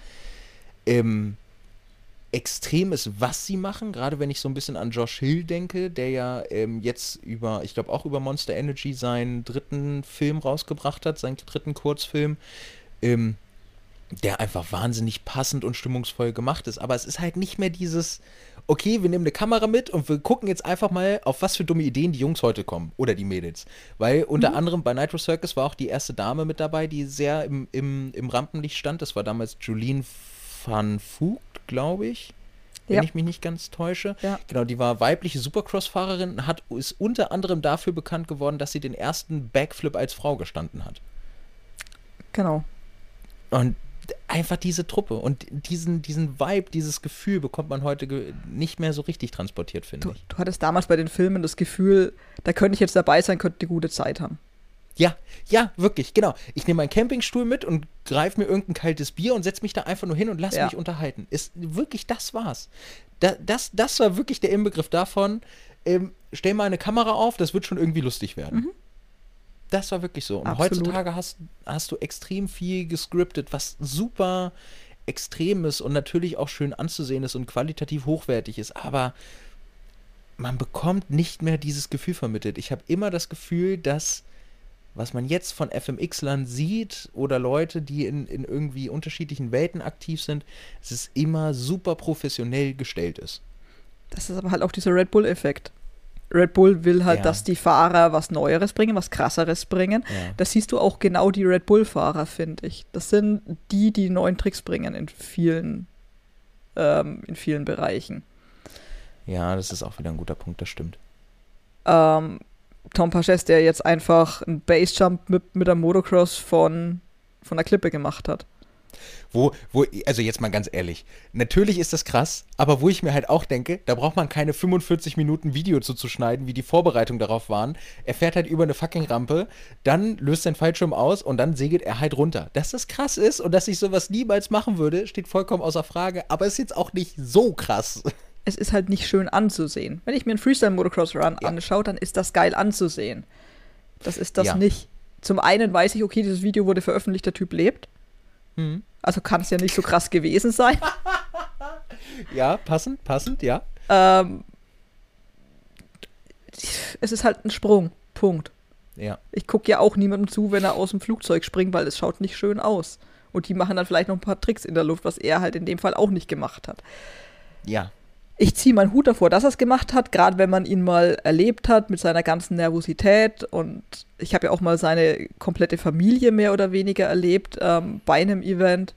ähm, extrem ist, was sie machen. Gerade wenn ich so ein bisschen an Josh Hill denke, der ja ähm, jetzt über, ich glaube auch über Monster Energy seinen dritten Film rausgebracht hat, seinen dritten Kurzfilm, ähm, der einfach wahnsinnig passend und stimmungsvoll gemacht ist. Aber es ist halt nicht mehr dieses, okay, wir nehmen eine Kamera mit und wir gucken jetzt einfach mal, auf was für dumme Ideen die Jungs heute kommen oder die Mädels. Weil unter mhm. anderem bei Nitro Circus war auch die erste Dame mit dabei, die sehr im, im, im Rampenlicht stand. Das war damals Julien van Vogt, glaube ich. Wenn ja. ich mich nicht ganz täusche. Ja. Genau, die war weibliche Supercross-Fahrerin, hat, ist unter anderem dafür bekannt geworden, dass sie den ersten Backflip als Frau gestanden hat. Genau. Und einfach diese Truppe und diesen, diesen Vibe, dieses Gefühl bekommt man heute nicht mehr so richtig transportiert, finde ich. Du hattest damals bei den Filmen das Gefühl, da könnte ich jetzt dabei sein, könnte eine gute Zeit haben. Ja, ja, wirklich, genau. Ich nehme meinen Campingstuhl mit und greife mir irgendein kaltes Bier und setze mich da einfach nur hin und lasse ja. mich unterhalten. Ist wirklich, das war's. Da, das, das war wirklich der Inbegriff davon, ähm, stell mal eine Kamera auf, das wird schon irgendwie lustig werden. Mhm. Das war wirklich so. Und Absolut. heutzutage hast, hast du extrem viel gescriptet, was super extrem ist und natürlich auch schön anzusehen ist und qualitativ hochwertig ist, aber man bekommt nicht mehr dieses Gefühl vermittelt. Ich habe immer das Gefühl, dass was man jetzt von FMX-Land sieht oder Leute, die in, in irgendwie unterschiedlichen Welten aktiv sind, dass es immer super professionell gestellt ist. Das ist aber halt auch dieser Red Bull-Effekt. Red Bull will halt, ja. dass die Fahrer was Neueres bringen, was Krasseres bringen. Ja. Das siehst du auch genau die Red Bull-Fahrer, finde ich. Das sind die, die neuen Tricks bringen in vielen, ähm, in vielen Bereichen. Ja, das ist auch wieder ein guter Punkt, das stimmt. Ähm, Tom Paches, der jetzt einfach einen Bassjump mit, mit der Motocross von, von der Klippe gemacht hat. Wo, wo, also jetzt mal ganz ehrlich, natürlich ist das krass, aber wo ich mir halt auch denke, da braucht man keine 45 Minuten Video zuzuschneiden, wie die Vorbereitungen darauf waren. Er fährt halt über eine fucking Rampe, dann löst sein Fallschirm aus und dann segelt er halt runter. Dass das krass ist und dass ich sowas niemals machen würde, steht vollkommen außer Frage, aber ist jetzt auch nicht so krass. Es ist halt nicht schön anzusehen. Wenn ich mir einen Freestyle Motocross Run ja. anschaue, dann ist das geil anzusehen. Das ist das ja. nicht. Zum einen weiß ich, okay, dieses Video wurde veröffentlicht, der Typ lebt. Mhm. Also kann es ja nicht so krass gewesen sein. [LAUGHS] ja, passend, passend, ja. Ähm, es ist halt ein Sprung. Punkt. Ja. Ich gucke ja auch niemandem zu, wenn er aus dem Flugzeug springt, weil es schaut nicht schön aus. Und die machen dann vielleicht noch ein paar Tricks in der Luft, was er halt in dem Fall auch nicht gemacht hat. Ja. Ich ziehe meinen Hut davor, dass er es gemacht hat, gerade wenn man ihn mal erlebt hat mit seiner ganzen Nervosität. Und ich habe ja auch mal seine komplette Familie mehr oder weniger erlebt ähm, bei einem Event.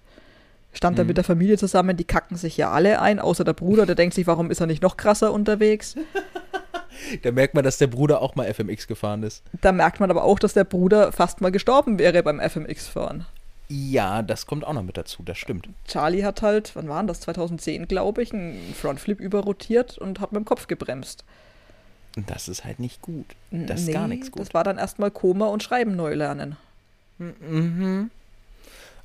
Stand da Mhm. mit der Familie zusammen, die kacken sich ja alle ein, außer der Bruder, der denkt sich, warum ist er nicht noch krasser unterwegs? [LAUGHS] Da merkt man, dass der Bruder auch mal FMX gefahren ist. Da merkt man aber auch, dass der Bruder fast mal gestorben wäre beim FMX-Fahren. Ja, das kommt auch noch mit dazu, das stimmt. Charlie hat halt, wann war denn das? 2010, glaube ich, einen Frontflip überrotiert und hat mit dem Kopf gebremst. Und das ist halt nicht gut. Das ist gar nichts gut. Das war dann erstmal Koma und Schreiben neu lernen. Mhm.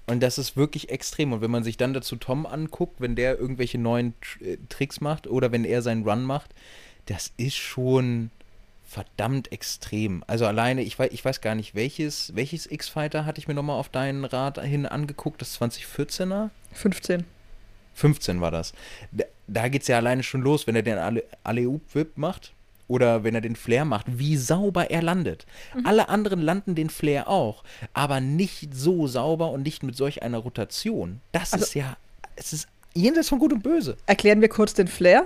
Und das ist wirklich extrem. Und wenn man sich dann dazu Tom anguckt, wenn der irgendwelche neuen äh, Tricks macht oder wenn er seinen Run macht, das ist schon verdammt extrem. Also alleine, ich weiß, ich weiß gar nicht, welches, welches X-Fighter hatte ich mir nochmal auf deinen Rat hin angeguckt, das 2014er? 15. 15 war das. Da, da geht es ja alleine schon los, wenn er den Ale- Alley-Oop-Whip macht oder wenn er den Flair macht, wie sauber er landet. Alle anderen landen den Flair auch, aber nicht so sauber und nicht mit solch einer Rotation. Das Also- ist ja, es ist jenseits von Gut und Böse. Erklären wir kurz den Flair?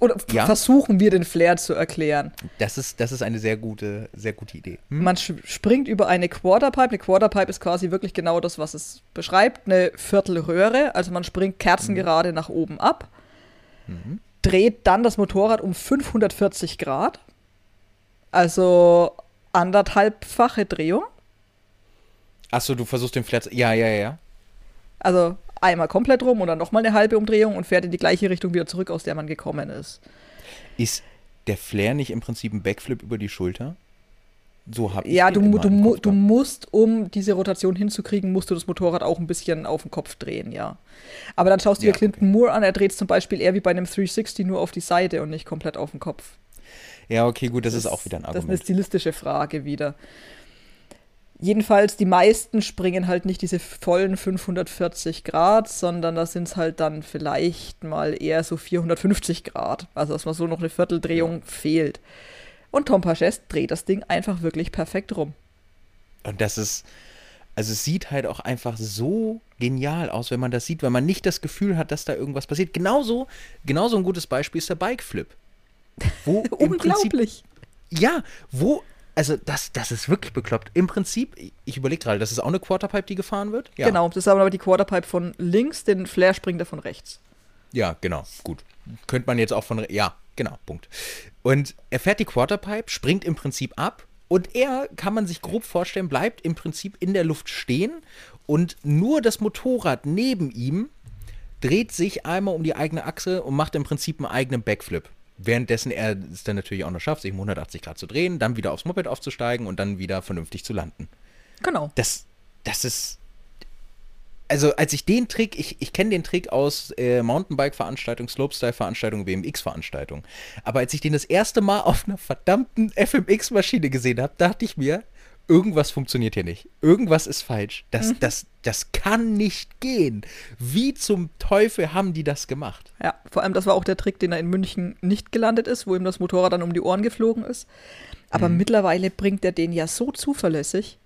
Oder Ja. versuchen wir den Flair zu erklären? Das ist, das ist eine sehr gute, sehr gute Idee. Hm? Man springt über eine Quarterpipe. Eine Quarterpipe ist quasi wirklich genau das, was es beschreibt. Eine Viertelröhre. Also man springt kerzengerade nach oben ab, dreht dann das Motorrad um 540 Grad. Also anderthalbfache Drehung. Achso, du versuchst den Flair zu, ja, ja, ja. Also einmal komplett rum und dann nochmal eine halbe Umdrehung und fährt in die gleiche Richtung wieder zurück, aus der man gekommen ist. Ist der Flair nicht im Prinzip ein Backflip über die Schulter? So habe ich Ja, du, du, mu- du musst, um diese Rotation hinzukriegen, musst du das Motorrad auch ein bisschen auf den Kopf drehen, ja. Aber dann schaust du Ja, dir Clinton Moore an, er dreht es zum Beispiel eher wie bei einem 360 nur auf die Seite und nicht komplett auf den Kopf. Ja, okay, gut, das, ist auch wieder ein Das ist eine Argument. stilistische Frage wieder. Jedenfalls, die meisten springen halt nicht diese vollen 540 Grad, sondern da sind es halt dann vielleicht mal eher so 450 Grad. Also, dass man so noch eine Vierteldrehung fehlt. Und Tom Paches dreht das Ding einfach wirklich perfekt rum. Und das ist, also es sieht halt auch einfach so genial aus, wenn man das sieht, weil man nicht das Gefühl hat, dass da irgendwas passiert. Genauso, genauso ein gutes Beispiel ist der Bikeflip. Wo im Prinzip, [LAUGHS] Unglaublich. ja, wo, also das, das ist wirklich bekloppt. Im Prinzip, ich überlege gerade, das ist auch eine Quarterpipe, die gefahren wird? Ja. Genau, das ist aber die Quarterpipe von links, den Flair springt er von rechts. Ja, genau, gut. Könnte man jetzt auch von, ja, genau, Punkt. Und er fährt die Quarterpipe, springt im Prinzip ab und er, kann man sich grob vorstellen, bleibt im Prinzip in der Luft stehen und nur das Motorrad neben ihm dreht sich einmal um die eigene Achse und macht im Prinzip einen eigenen Backflip. Währenddessen er es dann natürlich auch noch schafft, sich um 180 Grad zu drehen, dann wieder aufs Moped aufzusteigen und dann wieder vernünftig zu landen. Genau. Das, das ist. Also, als ich den Trick, ich, ich kenne den Trick aus äh, Mountainbike-Veranstaltungen, Slopestyle-Veranstaltungen, BMX-Veranstaltungen. Aber als ich den das erste Mal auf einer verdammten FMX-Maschine gesehen habe, dachte ich mir, irgendwas funktioniert hier nicht. Irgendwas ist falsch. Das, das, das kann nicht gehen. Wie zum Teufel haben die das gemacht? Ja, vor allem das war auch der Trick, den er in München nicht gelandet ist, wo ihm das Motorrad dann um die Ohren geflogen ist. Aber Mhm. mittlerweile bringt er den ja so zuverlässig.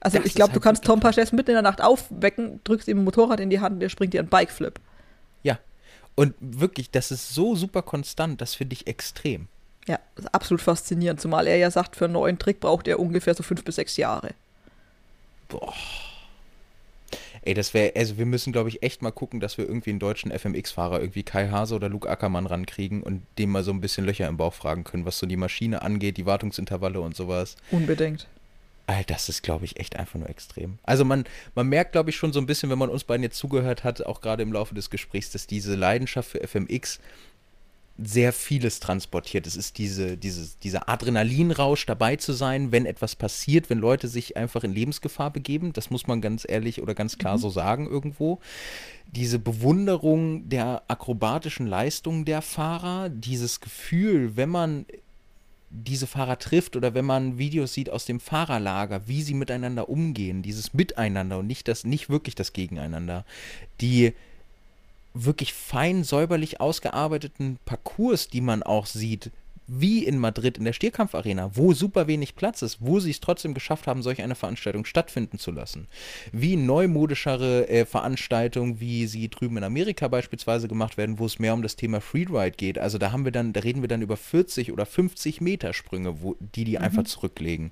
Also Das ich glaube, du halt kannst wirklich Tom Paches mitten in der Nacht aufwecken, drückst ihm ein Motorrad in die Hand und der springt dir einen Bikeflip. Ja. Und wirklich, das ist so super konstant, das finde ich extrem. Ja, absolut faszinierend, zumal er ja sagt, für einen neuen Trick braucht er ungefähr so fünf bis sechs Jahre. Boah. Ey, das wäre, also wir müssen, glaube ich, echt mal gucken, dass wir irgendwie einen deutschen FMX-Fahrer, irgendwie Kai Hase oder Luke Ackermann rankriegen und dem mal so ein bisschen Löcher im Bauch fragen können, was so die Maschine angeht, die Wartungsintervalle und sowas. Unbedingt. Alter, das ist, glaube ich, echt einfach nur extrem. Also man, man merkt, glaube ich, schon so ein bisschen, wenn man uns beiden jetzt zugehört hat, auch gerade im Laufe des Gesprächs, dass diese Leidenschaft für FMX sehr vieles transportiert. Es ist diese, dieses, dieser Adrenalinrausch dabei zu sein, wenn etwas passiert, wenn Leute sich einfach in Lebensgefahr begeben. Das muss man ganz ehrlich oder ganz klar so sagen irgendwo. Diese Bewunderung der akrobatischen Leistungen der Fahrer, dieses Gefühl, wenn man diese Fahrer trifft oder wenn man Videos sieht aus dem Fahrerlager, wie sie miteinander umgehen, dieses Miteinander und nicht das, nicht wirklich das Gegeneinander, die wirklich fein säuberlich ausgearbeiteten Parcours, die man auch sieht, wie in Madrid in der Stierkampfarena, wo super wenig Platz ist, wo sie es trotzdem geschafft haben, solch eine Veranstaltung stattfinden zu lassen. Wie neumodischere äh, Veranstaltungen, wie sie drüben in Amerika beispielsweise gemacht werden, wo es mehr um das Thema Freeride geht. Also da haben wir dann, da reden wir dann über 40 oder 50 Meter Sprünge, wo, die die mhm. einfach zurücklegen.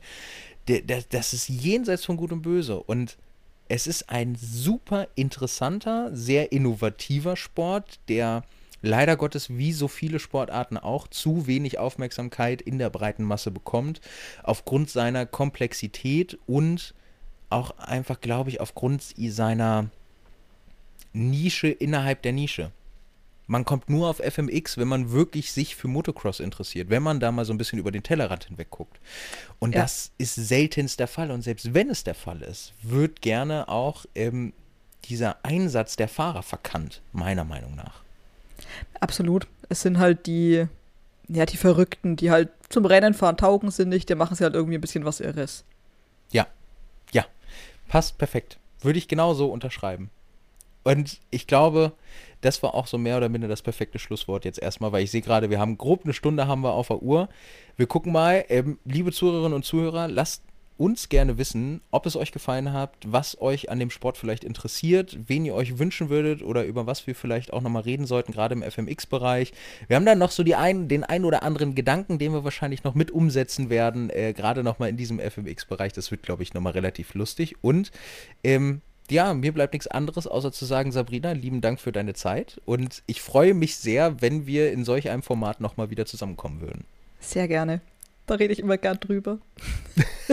das ist jenseits von Gut und Böse und es ist ein super interessanter, sehr innovativer Sport, der leider Gottes wie so viele Sportarten auch zu wenig Aufmerksamkeit in der breiten Masse bekommt, aufgrund seiner Komplexität und auch einfach, glaube ich, aufgrund seiner Nische innerhalb der Nische. Man kommt nur auf FMX, wenn man wirklich sich für Motocross interessiert, wenn man da mal so ein bisschen über den Tellerrand hinweg guckt. Und ja. das ist seltenst der Fall. Und selbst wenn es der Fall ist, wird gerne auch ähm, dieser Einsatz der Fahrer verkannt, meiner Meinung nach. Absolut. Es sind halt die, ja, die Verrückten, die halt zum Rennen fahren taugen sind nicht, der machen sie halt irgendwie ein bisschen was Irres. Ja, ja, passt perfekt. Würde ich genauso unterschreiben. Und ich glaube, das war auch so mehr oder minder das perfekte Schlusswort jetzt erstmal, weil ich sehe gerade, wir haben grob eine Stunde haben wir auf der Uhr. Wir gucken mal, ähm, liebe Zuhörerinnen und Zuhörer, lasst uns gerne wissen, ob es euch gefallen hat, was euch an dem Sport vielleicht interessiert, wen ihr euch wünschen würdet oder über was wir vielleicht auch nochmal reden sollten, gerade im FMX-Bereich. Wir haben dann noch so die ein, den einen oder anderen Gedanken, den wir wahrscheinlich noch mit umsetzen werden, äh, gerade nochmal in diesem FMX-Bereich. Das wird, glaube ich, nochmal relativ lustig. Und ähm, ja, mir bleibt nichts anderes, außer zu sagen, Sabrina, lieben Dank für deine Zeit. Und ich freue mich sehr, wenn wir in solch einem Format nochmal wieder zusammenkommen würden. Sehr gerne. Da rede ich immer gern drüber. [LAUGHS]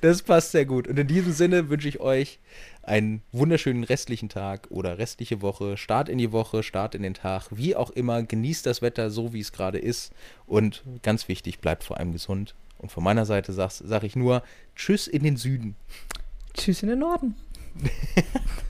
das passt sehr gut. Und in diesem Sinne wünsche ich euch einen wunderschönen restlichen Tag oder restliche Woche, Start in die Woche, Start in den Tag, wie auch immer. Genießt das Wetter so, wie es gerade ist. Und ganz wichtig, bleibt vor allem gesund. Und von meiner Seite sage sag ich nur Tschüss in den Süden. Tschüss in den Norden. [LAUGHS]